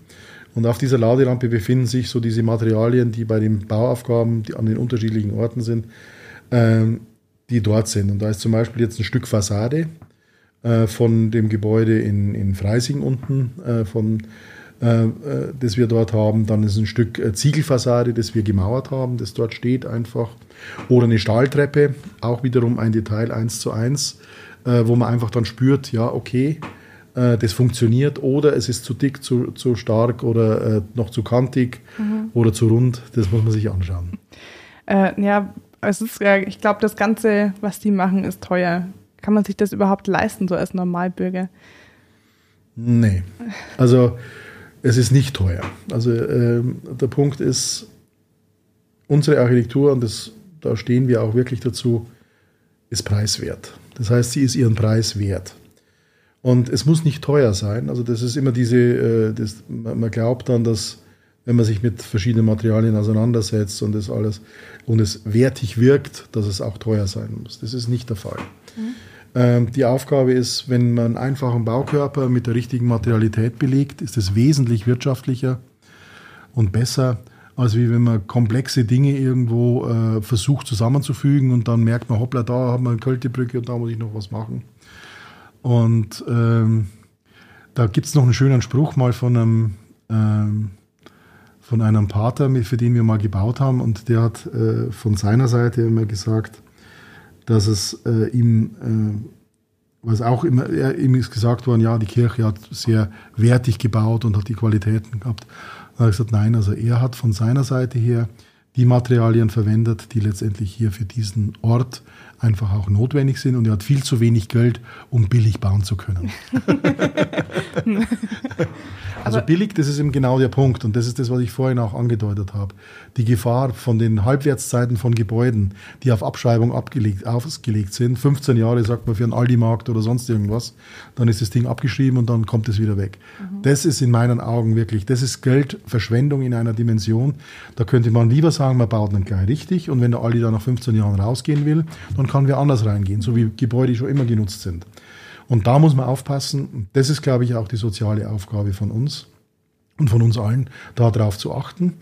Und auf dieser Laderampe befinden sich so diese Materialien, die bei den Bauaufgaben, die an den unterschiedlichen Orten sind, ähm, die dort sind. Und da ist zum Beispiel jetzt ein Stück Fassade, äh, von dem Gebäude in, in Freising unten, äh, von, äh, äh, das wir dort haben. Dann ist ein Stück äh, Ziegelfassade, das wir gemauert haben, das dort steht einfach. Oder eine Stahltreppe, auch wiederum ein Detail eins zu eins, wo man einfach dann spürt, ja, okay, das funktioniert oder es ist zu dick, zu, zu stark oder äh, noch zu kantig mhm. oder zu rund. Das muss man sich anschauen. Äh, ja, es ist, ich glaube, das Ganze, was die machen, ist teuer. Kann man sich das überhaupt leisten, so als Normalbürger? Nee. Also es ist nicht teuer. Also ähm, der Punkt ist, unsere Architektur, und das, da stehen wir auch wirklich dazu, ist preiswert. Das heißt, sie ist ihren Preis wert. Und es muss nicht teuer sein. Also das ist immer diese, äh, das, man glaubt dann, dass wenn man sich mit verschiedenen Materialien auseinandersetzt und das alles und es wertig wirkt, dass es auch teuer sein muss. Das ist nicht der Fall. Mhm. Ähm, die Aufgabe ist, wenn man einen einfachen Baukörper mit der richtigen Materialität belegt, ist es wesentlich wirtschaftlicher und besser, als wenn man komplexe Dinge irgendwo äh, versucht zusammenzufügen und dann merkt man, hoppla, da haben wir eine Kältebrücke und da muss ich noch was machen. Und ähm, da gibt es noch einen schönen Spruch mal von einem, ähm, von einem Pater, für den wir mal gebaut haben und der hat äh, von seiner Seite immer gesagt, dass es äh, ihm, äh, was auch immer, er, ihm ist gesagt worden, ja, die Kirche hat sehr wertig gebaut und hat die Qualitäten gehabt. Da habe ich gesagt, nein, also er hat von seiner Seite her die Materialien verwendet, die letztendlich hier für diesen Ort einfach auch notwendig sind und er hat viel zu wenig Geld, um billig bauen zu können. also billig, das ist eben genau der Punkt und das ist das, was ich vorhin auch angedeutet habe. Die Gefahr von den Halbwertszeiten von Gebäuden, die auf Abschreibung abgelegt, ausgelegt sind, 15 Jahre sagt man für einen Aldi-Markt oder sonst irgendwas, dann ist das Ding abgeschrieben und dann kommt es wieder weg. Mhm. Das ist in meinen Augen wirklich, das ist Geldverschwendung in einer Dimension. Da könnte man lieber sagen, man baut einen gleich richtig und wenn der Aldi dann nach 15 Jahren rausgehen will, dann kann wer anders reingehen, so wie Gebäude schon immer genutzt sind. Und da muss man aufpassen. Das ist, glaube ich, auch die soziale Aufgabe von uns und von uns allen, darauf zu achten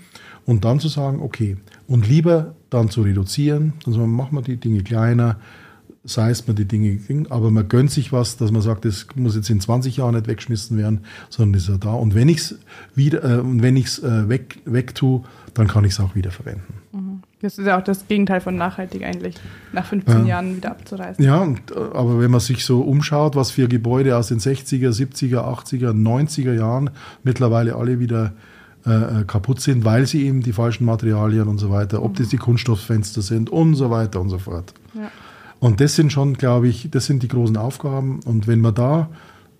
und dann zu sagen, okay, und lieber dann zu reduzieren, also machen wir die Dinge kleiner, sei es man die Dinge, aber man gönnt sich was, dass man sagt, das muss jetzt in 20 Jahren nicht weggeschmissen werden, sondern ist ja da. Und wenn ich es wieder, äh, wenn ich es äh, weg, weg tue, dann kann ich es auch wieder verwenden. Mhm. Das ist ja auch das Gegenteil von nachhaltig eigentlich, nach 15 äh, Jahren wieder abzureißen. Ja, und, aber wenn man sich so umschaut, was für Gebäude aus den 60er, 70er, 80er, 90er Jahren mittlerweile alle wieder äh, äh, kaputt sind, weil sie eben die falschen Materialien und so weiter, ob mhm. das die Kunststofffenster sind und so weiter und so fort. Ja. Und das sind schon, glaube ich, das sind die großen Aufgaben. Und wenn man da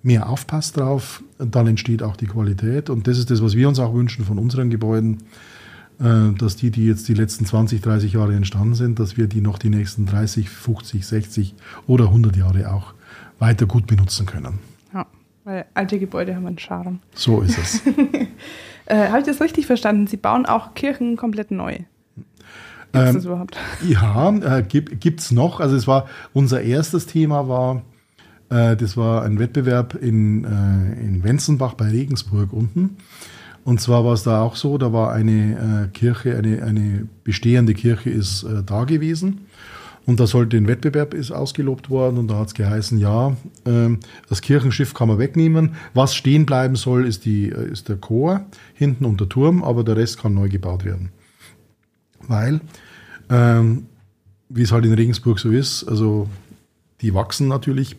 mehr aufpasst drauf, dann entsteht auch die Qualität. Und das ist das, was wir uns auch wünschen von unseren Gebäuden äh, dass die, die jetzt die letzten 20, 30 Jahre entstanden sind, dass wir die noch die nächsten 30, 50, 60 oder 100 Jahre auch weiter gut benutzen können. Ja, weil alte Gebäude haben einen Charme. So ist es. äh, Habe ich das richtig verstanden? Sie bauen auch Kirchen komplett neu? Gibt es ähm, das überhaupt? Ja, äh, gibt es noch. Also es war unser erstes Thema war, äh, das war ein Wettbewerb in, äh, in Wenzenbach bei Regensburg unten. Und zwar war es da auch so, da war eine äh, Kirche, eine, eine bestehende Kirche ist äh, da gewesen. Und da sollte ein Wettbewerb ist ausgelobt worden und da hat es geheißen, ja, äh, das Kirchenschiff kann man wegnehmen. Was stehen bleiben soll, ist, die, äh, ist der Chor hinten und der Turm, aber der Rest kann neu gebaut werden. Weil, ähm, wie es halt in Regensburg so ist, also die wachsen natürlich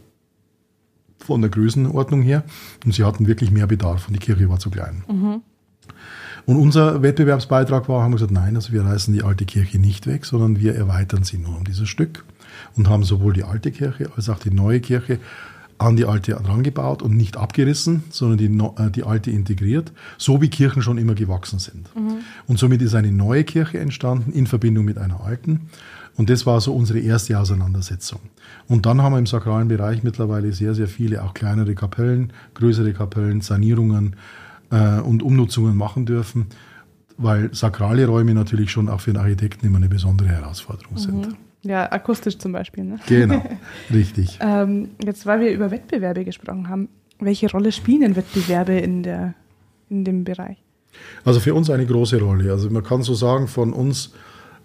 von der Größenordnung her und sie hatten wirklich mehr Bedarf und die Kirche war zu klein. Mhm. Und unser Wettbewerbsbeitrag war, haben wir gesagt, nein, also wir reißen die alte Kirche nicht weg, sondern wir erweitern sie nur um dieses Stück und haben sowohl die alte Kirche als auch die neue Kirche an die alte herangebaut und nicht abgerissen, sondern die, äh, die alte integriert, so wie Kirchen schon immer gewachsen sind. Mhm. Und somit ist eine neue Kirche entstanden in Verbindung mit einer alten. Und das war so unsere erste Auseinandersetzung. Und dann haben wir im sakralen Bereich mittlerweile sehr, sehr viele, auch kleinere Kapellen, größere Kapellen, Sanierungen, äh, und Umnutzungen machen dürfen, weil sakrale Räume natürlich schon auch für einen Architekten immer eine besondere Herausforderung mhm. sind. Ja, akustisch zum Beispiel. Ne? Genau, richtig. ähm, jetzt, weil wir über Wettbewerbe gesprochen haben, welche Rolle spielen denn Wettbewerbe in, der, in dem Bereich? Also für uns eine große Rolle. Also man kann so sagen, von uns,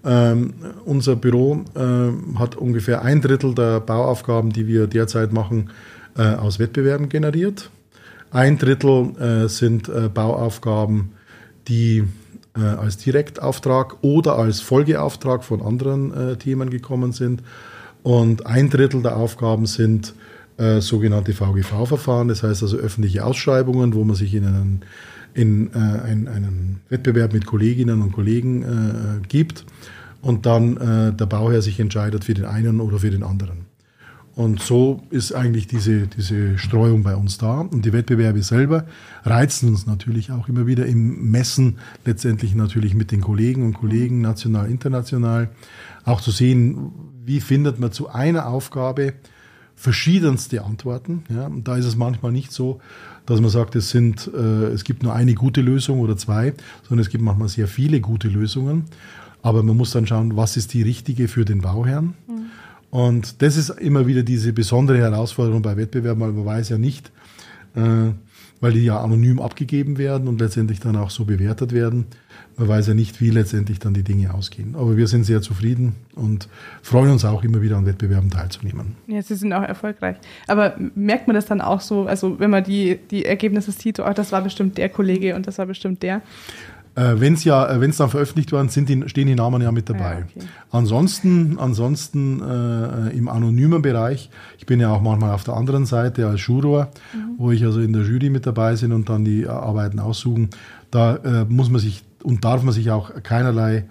ähm, unser Büro ähm, hat ungefähr ein Drittel der Bauaufgaben, die wir derzeit machen, äh, aus Wettbewerben generiert. Ein Drittel äh, sind äh, Bauaufgaben, die äh, als Direktauftrag oder als Folgeauftrag von anderen äh, Themen gekommen sind. Und ein Drittel der Aufgaben sind äh, sogenannte VGV-Verfahren, das heißt also öffentliche Ausschreibungen, wo man sich in einen, in, äh, einen, einen Wettbewerb mit Kolleginnen und Kollegen gibt und dann der Bauherr sich entscheidet für den einen oder für den anderen. Und so ist eigentlich diese, diese Streuung bei uns da. Und die Wettbewerbe selber reizen uns natürlich auch immer wieder im Messen, letztendlich natürlich mit den Kollegen und Kollegen, national, international, auch zu sehen, wie findet man zu einer Aufgabe verschiedenste Antworten. Ja, und da ist es manchmal nicht so, dass man sagt, es sind, äh, es gibt nur eine gute Lösung oder zwei, sondern es gibt manchmal sehr viele gute Lösungen. Aber man muss dann schauen, was ist die richtige für den Bauherrn. Mhm. Und das ist immer wieder diese besondere Herausforderung bei Wettbewerben, weil man weiß ja nicht, äh, weil die ja anonym abgegeben werden und letztendlich dann auch so bewertet werden. Man weiß ja nicht, wie letztendlich dann die Dinge ausgehen. Aber wir sind sehr zufrieden und freuen uns auch immer wieder an Wettbewerben teilzunehmen. Ja, Sie sind auch erfolgreich. Aber merkt man das dann auch so, also wenn man die, die Ergebnisse sieht, oh, das war bestimmt der Kollege und das war bestimmt der? Äh, wenn es ja, äh, wenn es dann veröffentlicht worden sind, die, stehen die Namen ja mit dabei. Ja, okay. Ansonsten, ansonsten äh, im anonymen Bereich, ich bin ja auch manchmal auf der anderen Seite als Juror, mhm. wo ich also in der Jury mit dabei bin und dann die Arbeiten aussuchen. Da äh, muss man sich und darf man sich auch keinerlei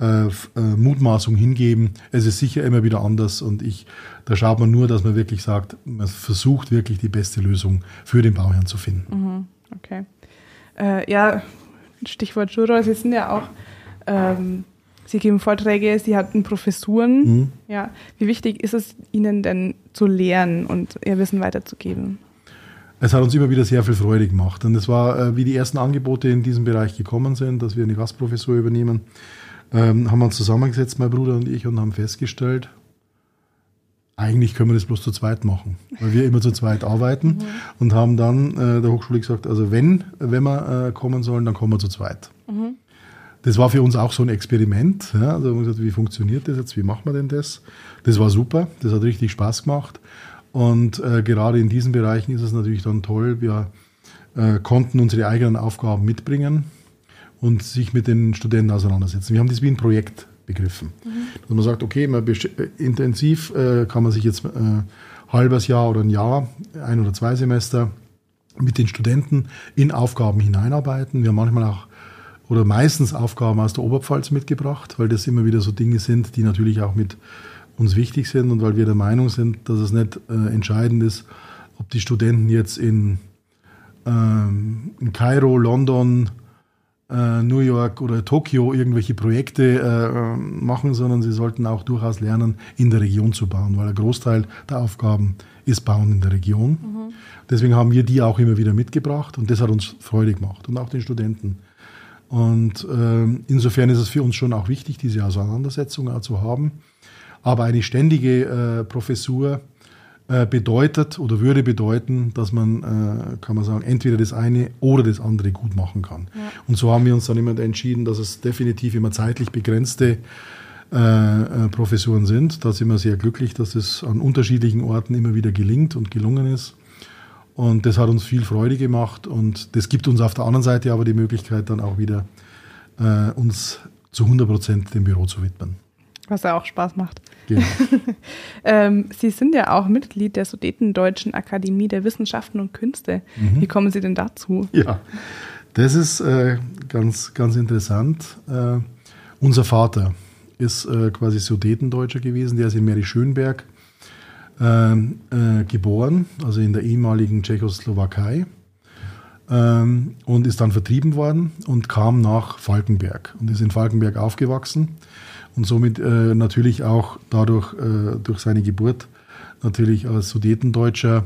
äh, äh, Mutmaßung hingeben. Es ist sicher immer wieder anders und ich, da schaut man nur, dass man wirklich sagt, man versucht wirklich die beste Lösung für den Bauherrn zu finden. Mhm. Okay. Äh, ja, Stichwort Juror, Sie sind ja auch, ähm, Sie geben Vorträge, Sie hatten Professuren. Mhm. Ja. Wie wichtig ist es Ihnen denn zu lernen und Ihr Wissen weiterzugeben? Es hat uns immer wieder sehr viel Freude gemacht. Und es war, äh, wie die ersten Angebote in diesem Bereich gekommen sind, dass wir eine Gastprofessur übernehmen, ähm, haben wir uns zusammengesetzt, mein Bruder und ich, und haben festgestellt, eigentlich können wir das bloß zu zweit machen, weil wir immer zu zweit arbeiten mhm. und haben dann äh, der Hochschule gesagt, also wenn, wenn wir äh, kommen sollen, dann kommen wir zu zweit. Mhm. Das war für uns auch so ein Experiment. Ja? Also haben wir gesagt, wie funktioniert das jetzt, wie machen wir denn das? Das war super, das hat richtig Spaß gemacht. Und äh, gerade in diesen Bereichen ist es natürlich dann toll, wir äh, konnten unsere eigenen Aufgaben mitbringen und sich mit den Studenten auseinandersetzen. Wir haben das wie ein Projekt begriffen. Mhm. Dass man sagt, okay, man äh, intensiv äh, kann man sich jetzt äh, halbes Jahr oder ein Jahr, ein oder zwei Semester mit den Studenten in Aufgaben hineinarbeiten. Wir haben manchmal auch oder meistens Aufgaben aus der Oberpfalz mitgebracht, weil das immer wieder so Dinge sind, die natürlich auch mit uns wichtig sind und weil wir der Meinung sind, dass es nicht äh, entscheidend ist, ob die Studenten jetzt in, ähm, in Kairo, London, äh, New York oder Tokio irgendwelche Projekte äh, machen, sondern sie sollten auch durchaus lernen, in der Region zu bauen, weil der Großteil der Aufgaben ist Bauen in der Region. Mhm. Deswegen haben wir die auch immer wieder mitgebracht und das hat uns Freude gemacht und auch den Studenten. Und äh, insofern ist es für uns schon auch wichtig, diese Auseinandersetzung auch zu haben. Aber eine ständige äh, Professur äh, bedeutet oder würde bedeuten, dass man, äh, kann man sagen, entweder das eine oder das andere gut machen kann. Ja. Und so haben wir uns dann immer entschieden, dass es definitiv immer zeitlich begrenzte äh, äh, Professuren sind. Da sind wir sehr glücklich, dass es an unterschiedlichen Orten immer wieder gelingt und gelungen ist. Und das hat uns viel Freude gemacht und das gibt uns auf der anderen Seite aber die Möglichkeit, dann auch wieder äh, uns zu 100 Prozent dem Büro zu widmen. Was ja auch Spaß macht. Genau. ähm, Sie sind ja auch Mitglied der Sudetendeutschen Akademie der Wissenschaften und Künste. Mhm. Wie kommen Sie denn dazu? Ja, das ist äh, ganz, ganz interessant. Äh, unser Vater ist äh, quasi Sudetendeutscher gewesen, der ist in Mary Schönberg ähm, äh, geboren, also in der ehemaligen Tschechoslowakei. Ähm, und ist dann vertrieben worden und kam nach Falkenberg und ist in Falkenberg aufgewachsen und somit äh, natürlich auch dadurch, äh, durch seine Geburt, natürlich als Sudetendeutscher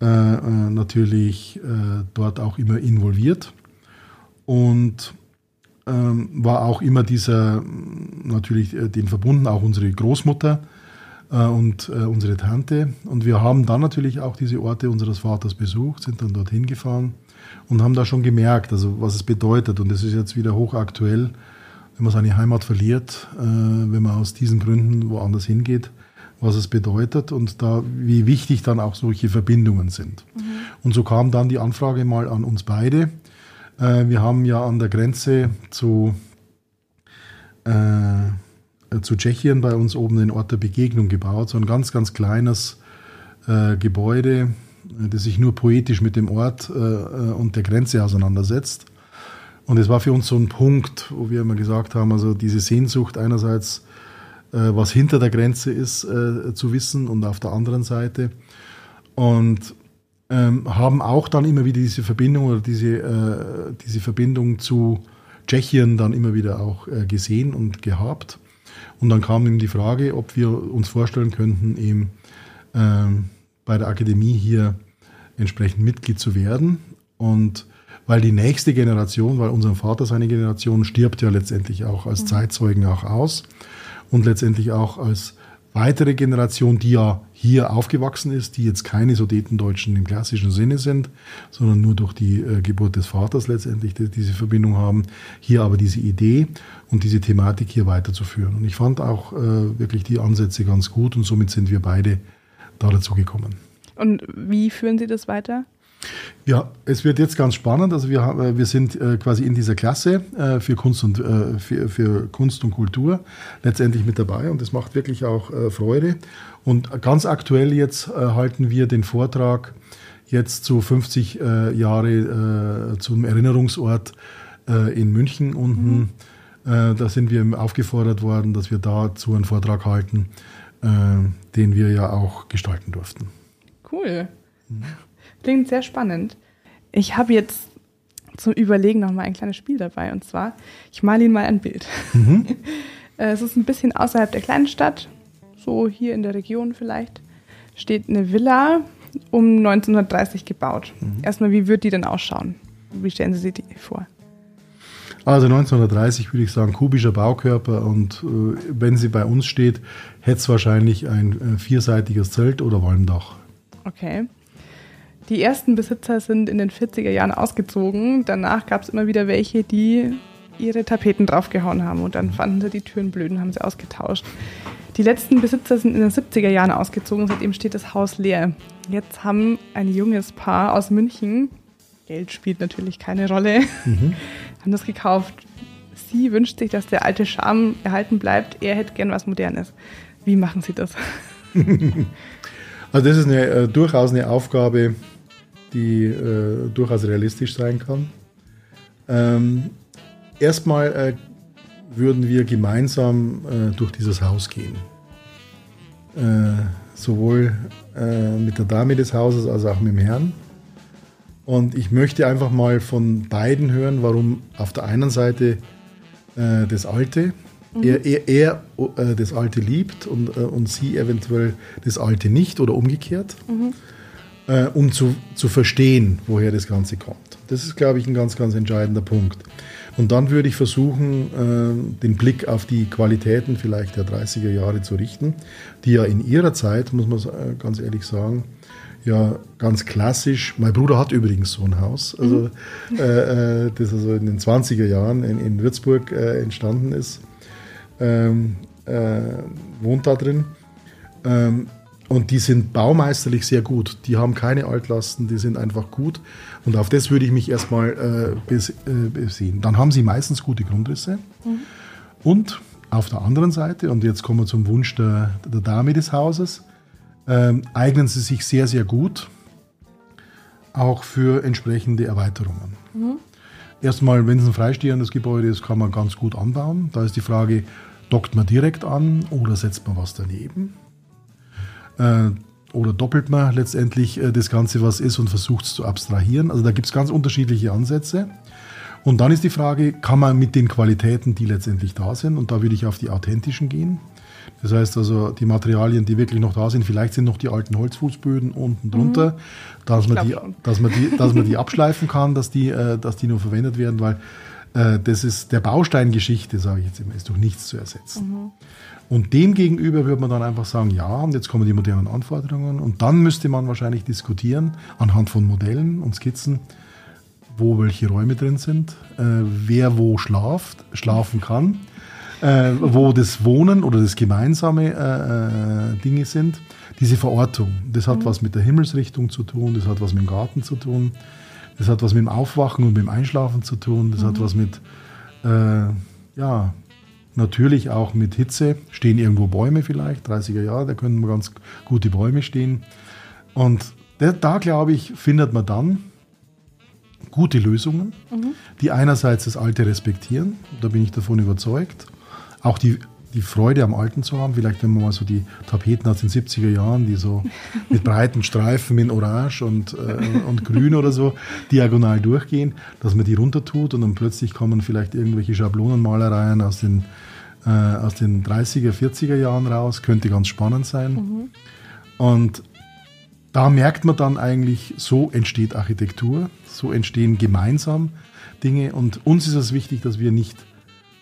äh, äh natürlich äh, dort auch immer involviert und ähm, war auch immer dieser, natürlich äh, den verbunden, auch unsere Großmutter und unsere Tante. Und wir haben dann natürlich auch diese Orte unseres Vaters besucht, sind dann dorthin gefahren und haben da schon gemerkt, also was es bedeutet. Und das ist jetzt wieder hochaktuell, wenn man seine Heimat verliert, äh, wenn man aus diesen Gründen woanders hingeht, was es bedeutet und da wie wichtig dann auch solche Verbindungen sind. Mhm. Und so kam dann die Anfrage mal an uns beide. Äh, wir haben ja an der Grenze zu, äh, zu Tschechien bei uns oben den Ort der Begegnung gebaut, so ein ganz, ganz kleines äh, Gebäude, das sich nur poetisch mit dem Ort äh, und der Grenze auseinandersetzt. Und es war für uns so ein Punkt, wo wir immer gesagt haben, also diese Sehnsucht einerseits, äh, was hinter der Grenze ist, äh, zu wissen und auf der anderen Seite. Und ähm, haben auch dann immer wieder diese Verbindung oder diese, äh, diese Verbindung zu Tschechien dann immer wieder auch äh, gesehen und gehabt. Und dann kam ihm die Frage, ob wir uns vorstellen könnten, eben ähm, bei der Akademie hier entsprechend Mitglied zu werden. Und weil die nächste Generation, weil unser Vater seine Generation stirbt ja letztendlich auch als mhm. Zeitzeugen auch aus und letztendlich auch als weitere Generation, die ja hier aufgewachsen ist, die jetzt keine Sudetendeutschen im klassischen Sinne sind, sondern nur durch die äh, Geburt des Vaters letztendlich die, diese Verbindung haben, hier aber diese Idee und diese Thematik hier weiterzuführen. Und ich fand auch äh, wirklich die Ansätze ganz gut und somit sind wir beide da dazu gekommen. Und wie führen Sie das weiter? Ja, es wird jetzt ganz spannend. Also wir, haben, äh, wir sind äh, quasi in dieser Klasse äh, für Kunst und für, für, Kunst und Kultur letztendlich mit dabei und das macht wirklich auch Freude. Und ganz aktuell jetzt halten wir den Vortrag jetzt zu 50 Jahre zum Erinnerungsort in München unten. Mhm. Da sind wir aufgefordert worden, dass wir dazu einen Vortrag halten, den wir ja auch gestalten durften. Cool. Mhm. Klingt sehr spannend. Ich habe jetzt zum Überlegen noch mal ein kleines Spiel dabei. Und zwar, ich male Ihnen mal ein Bild. Mhm. Äh, es ist ein bisschen außerhalb der kleinen Stadt, so hier in der Region vielleicht. Steht eine Villa um 1930 gebaut. Mhm. Erstmal, wie wird die denn ausschauen? Wie stellen Sie sich die vor? Also 1930 würde ich sagen, kubischer Baukörper und äh, wenn sie bei uns steht, hätte es wahrscheinlich ein äh, vierseitiges Zelt oder Walmdach. Okay. Die ersten Besitzer sind in den 40er Jahren ausgezogen. Danach gab es immer wieder welche, die ihre Tapeten draufgehauen haben und dann fanden sie die Türen blöd und haben sie ausgetauscht. Die letzten Besitzer sind in den 70er Jahren ausgezogen, seitdem steht das Haus leer. Jetzt haben ein junges Paar aus München, Geld spielt natürlich keine Rolle, mhm. haben das gekauft. Sie wünscht sich, dass der alte Charme erhalten bleibt. Er hätte gern was Modernes. Wie machen Sie das? also das ist eine, äh, durchaus eine Aufgabe, die äh, durchaus realistisch sein kann. Ähm, erstmal äh, würden wir gemeinsam äh, durch dieses Haus gehen. Äh, sowohl äh, mit der Dame des Hauses als auch mit dem Herrn. Und ich möchte einfach mal von beiden hören, warum auf der einen Seite das Alte, mhm. er, er, er das Alte liebt und, und sie eventuell das Alte nicht oder umgekehrt. Mhm äh, um zu, zu verstehen, woher das Ganze kommt. Das ist, glaube ich, ein ganz, ganz entscheidender Punkt. Und dann würde ich versuchen, äh, den Blick auf die Qualitäten vielleicht der 30er Jahre zu richten, die ja in ihrer Zeit, muss man äh, ganz ehrlich sagen, ja ganz klassisch. Mein Bruder hat übrigens so ein Haus, also, mhm. äh, das also in den 20er Jahren in, in Würzburg äh, entstanden ist. Ähm, äh, wohnt da drin. Ähm, und die sind baumeisterlich sehr gut. Die haben keine Altlasten, die sind einfach gut. Und auf das würde ich mich erstmal äh, bes äh, besehen. Dann haben sie meistens gute Grundrisse. Mhm. Und auf der anderen Seite, und jetzt kommen wir zum Wunsch der, der Dame des Hauses, äh, eignen sie sich sehr, sehr gut auch für entsprechende Erweiterungen. Mhm. Erstmal, wenn es ein freistehendes Gebäude ist, kann man ganz gut anbauen. Da ist die Frage, dockt man direkt an oder setzt man was daneben? Äh, oder doppelt man letztendlich äh, das Ganze, was ist, und versucht es zu abstrahieren. Also da gibt es ganz unterschiedliche Ansätze. Und dann ist die Frage, kann man mit den Qualitäten, die letztendlich da sind, und da würde ich auf die authentischen gehen. Das heißt also, die Materialien, die wirklich noch da sind, vielleicht sind noch die alten Holzfußböden unten drunter, mhm. dass, man die, dass, man die, dass man die abschleifen kann, dass die, äh, dass die nur verwendet werden, weil äh, das ist der Bausteingeschichte, sage ich jetzt immer, ist durch nichts zu ersetzen. Mhm. Und dem gegenüber würde man dann einfach sagen, ja, und jetzt kommen die modernen Anforderungen. Und dann müsste man wahrscheinlich diskutieren anhand von Modellen und Skizzen, wo welche Räume drin sind, äh, wer wo schlaft, schlafen kann, äh, wo das Wohnen oder das gemeinsame äh, äh Dinge sind. Diese Verortung, das hat mhm. was mit der Himmelsrichtung zu tun, das hat was mit dem Garten zu tun, das hat was mit dem Aufwachen und mit dem Einschlafen zu tun, das mhm. hat was mit äh, ja, Natürlich auch mit Hitze. Stehen irgendwo Bäume vielleicht, 30er Jahre, da können ganz gute Bäume stehen. Und da, glaube ich, findet man dann gute Lösungen, mhm. die einerseits das Alte respektieren, da bin ich davon überzeugt, auch die, die Freude am Alten zu haben, vielleicht wenn man mal so die Tapeten aus den 70er Jahren, die so mit breiten Streifen in Orange und, äh, und Grün oder so diagonal durchgehen, dass man die runter tut und dann plötzlich kommen vielleicht irgendwelche Schablonenmalereien aus den, äh, aus den 30er, 40er Jahren raus, könnte ganz spannend sein. Mhm. Und da merkt man dann eigentlich, so entsteht Architektur, so entstehen gemeinsam Dinge. Und uns ist es wichtig, dass wir nicht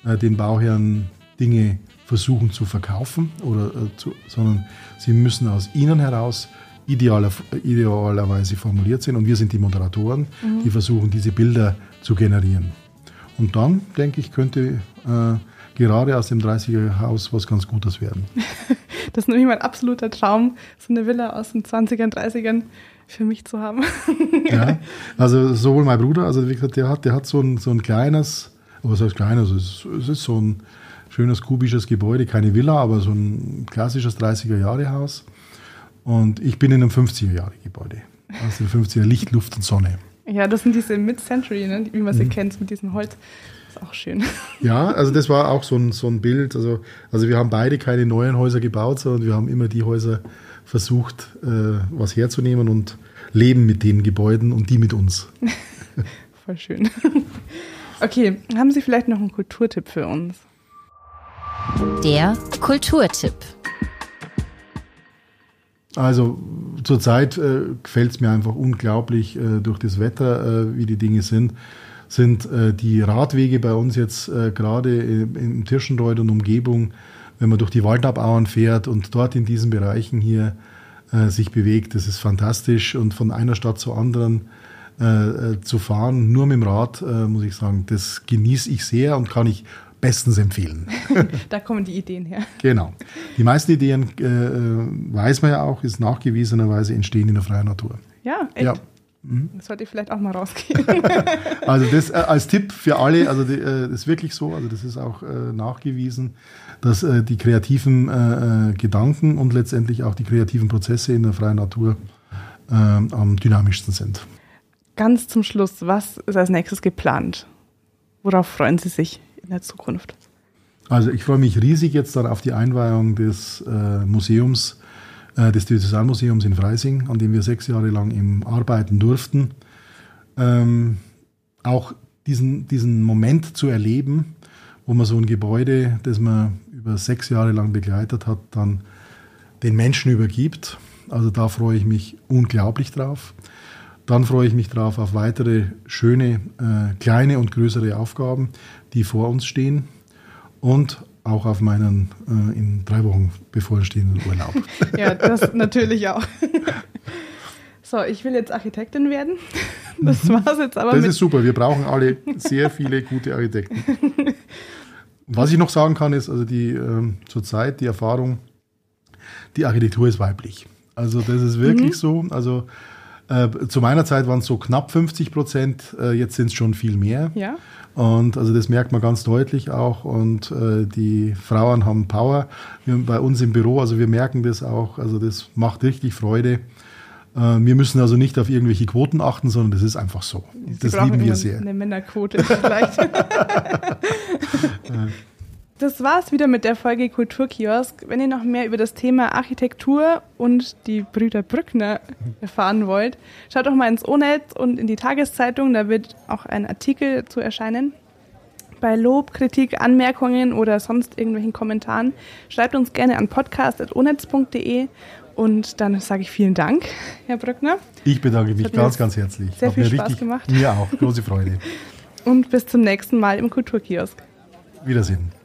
äh, den Bauherren Dinge versuchen zu verkaufen, oder, äh, zu, sondern sie müssen aus ihnen heraus idealer, idealerweise formuliert sein. Und wir sind die Moderatoren, mhm. die versuchen, diese Bilder zu generieren. Und dann, denke ich, könnte äh, gerade aus dem 30er Haus was ganz Gutes werden. Das ist nämlich mein absoluter Traum, so eine Villa aus den 20ern, 30ern für mich zu haben. ja, also sowohl mein Bruder, also wie gesagt, der hat, der hat so ein, so ein kleines, was heißt kleines, es ist, es ist so ein schönes kubisches Gebäude, keine Villa, aber so ein klassisches 30er-Jahre-Haus. Und ich bin in einem 50er-Jahre-Gebäude. Aus den 50er Licht, Luft und Sonne. Ja, das sind diese Mid-Century, ne, wie man sie mhm. kennt, mit diesem Holz. Ist auch schön. Ja, also das war auch so ein, so ein Bild. Also, also wir haben beide keine neuen Häuser gebaut, sondern wir haben immer die Häuser versucht, äh, was herzunehmen und leben mit den Gebäuden und die mit uns. Voll schön. Okay, haben Sie vielleicht noch einen Kulturtipp für uns? Der Kulturtipp. Also zurzeit äh, gefällt es mir einfach unglaublich äh, durch das Wetter, äh, wie die Dinge sind sind äh, die Radwege bei uns jetzt äh, gerade im, im Tirschenreuth und Umgebung, wenn man durch die Waldabauen fährt und dort in diesen Bereichen hier äh, sich bewegt, das ist fantastisch und von einer Stadt zur anderen äh, zu fahren, nur mit dem Rad, muss ich sagen, das genieße ich sehr und kann ich bestens empfehlen. da kommen die Ideen her. Genau. Die meisten Ideen, äh, weiß man ja auch, ist nachgewiesenerweise entstehen in der freien Natur. Ja, echt? Ja. Mhm. Das sollte ich vielleicht auch mal rausgehen. also das äh, als Tipp für alle, also die, äh, das ist wirklich so, also das ist auch äh, nachgewiesen, dass äh, die kreativen äh, äh, Gedanken und letztendlich auch die kreativen Prozesse in der freien Natur am dynamischsten sind. Ganz zum Schluss, was ist als nächstes geplant? Worauf freuen Sie sich der Zukunft? Also ich freue mich riesig jetzt dann auf die Einweihung des Museums äh, des Diözesanmuseums in Freising, an dem wir sechs Jahre lang im arbeiten durften. Ähm, auch diesen, diesen Moment zu erleben, wo man so ein Gebäude, das man über sechs Jahre lang begleitet hat, dann den Menschen übergibt. Also da freue ich mich unglaublich drauf. Dann freue ich mich drauf auf weitere schöne, äh, kleine und größere Aufgaben, die vor uns stehen. Und auch auf meinen äh, in drei Wochen bevorstehenden Urlaub. ja, das natürlich auch. So, ich will jetzt Architektin werden. Das mhm. war's jetzt aber. Das ist super. Wir brauchen alle sehr viele gute Architekten. Was ich noch sagen kann, ist, also die äh, zurzeit die Erfahrung, die Architektur ist weiblich. Also das ist wirklich mhm. so. Also äh, zu meiner Zeit waren es so knapp 50 Prozent, äh, jetzt sind es schon viel mehr. Ja. Und also das merkt man ganz deutlich auch. Und äh, die Frauen haben Power. Wir, bei uns im Büro, also wir merken das auch. Also das macht richtig Freude. Äh, wir müssen also nicht auf irgendwelche Quoten achten, sondern das ist einfach so. Sie das lieben wir sehr. Eine Männerquote vielleicht. Das war's wieder mit der Folge Kulturkiosk. Wenn ihr noch mehr über das Thema Architektur und die Brüder Brückner erfahren wollt, schaut doch mal ins O-Netz und in die Tageszeitung, da wird auch ein Artikel zu erscheinen. Bei Lob, Kritik, Anmerkungen oder sonst irgendwelchen Kommentaren schreibt uns gerne an podcast.onetz.de und dann sage ich vielen Dank, Herr Brückner. Ich bedanke mich ganz, ganz herzlich. Sehr Hat viel Spaß richtig, gemacht. Mir auch, große Freude. und bis zum nächsten Mal im Kulturkiosk. Wiedersehen.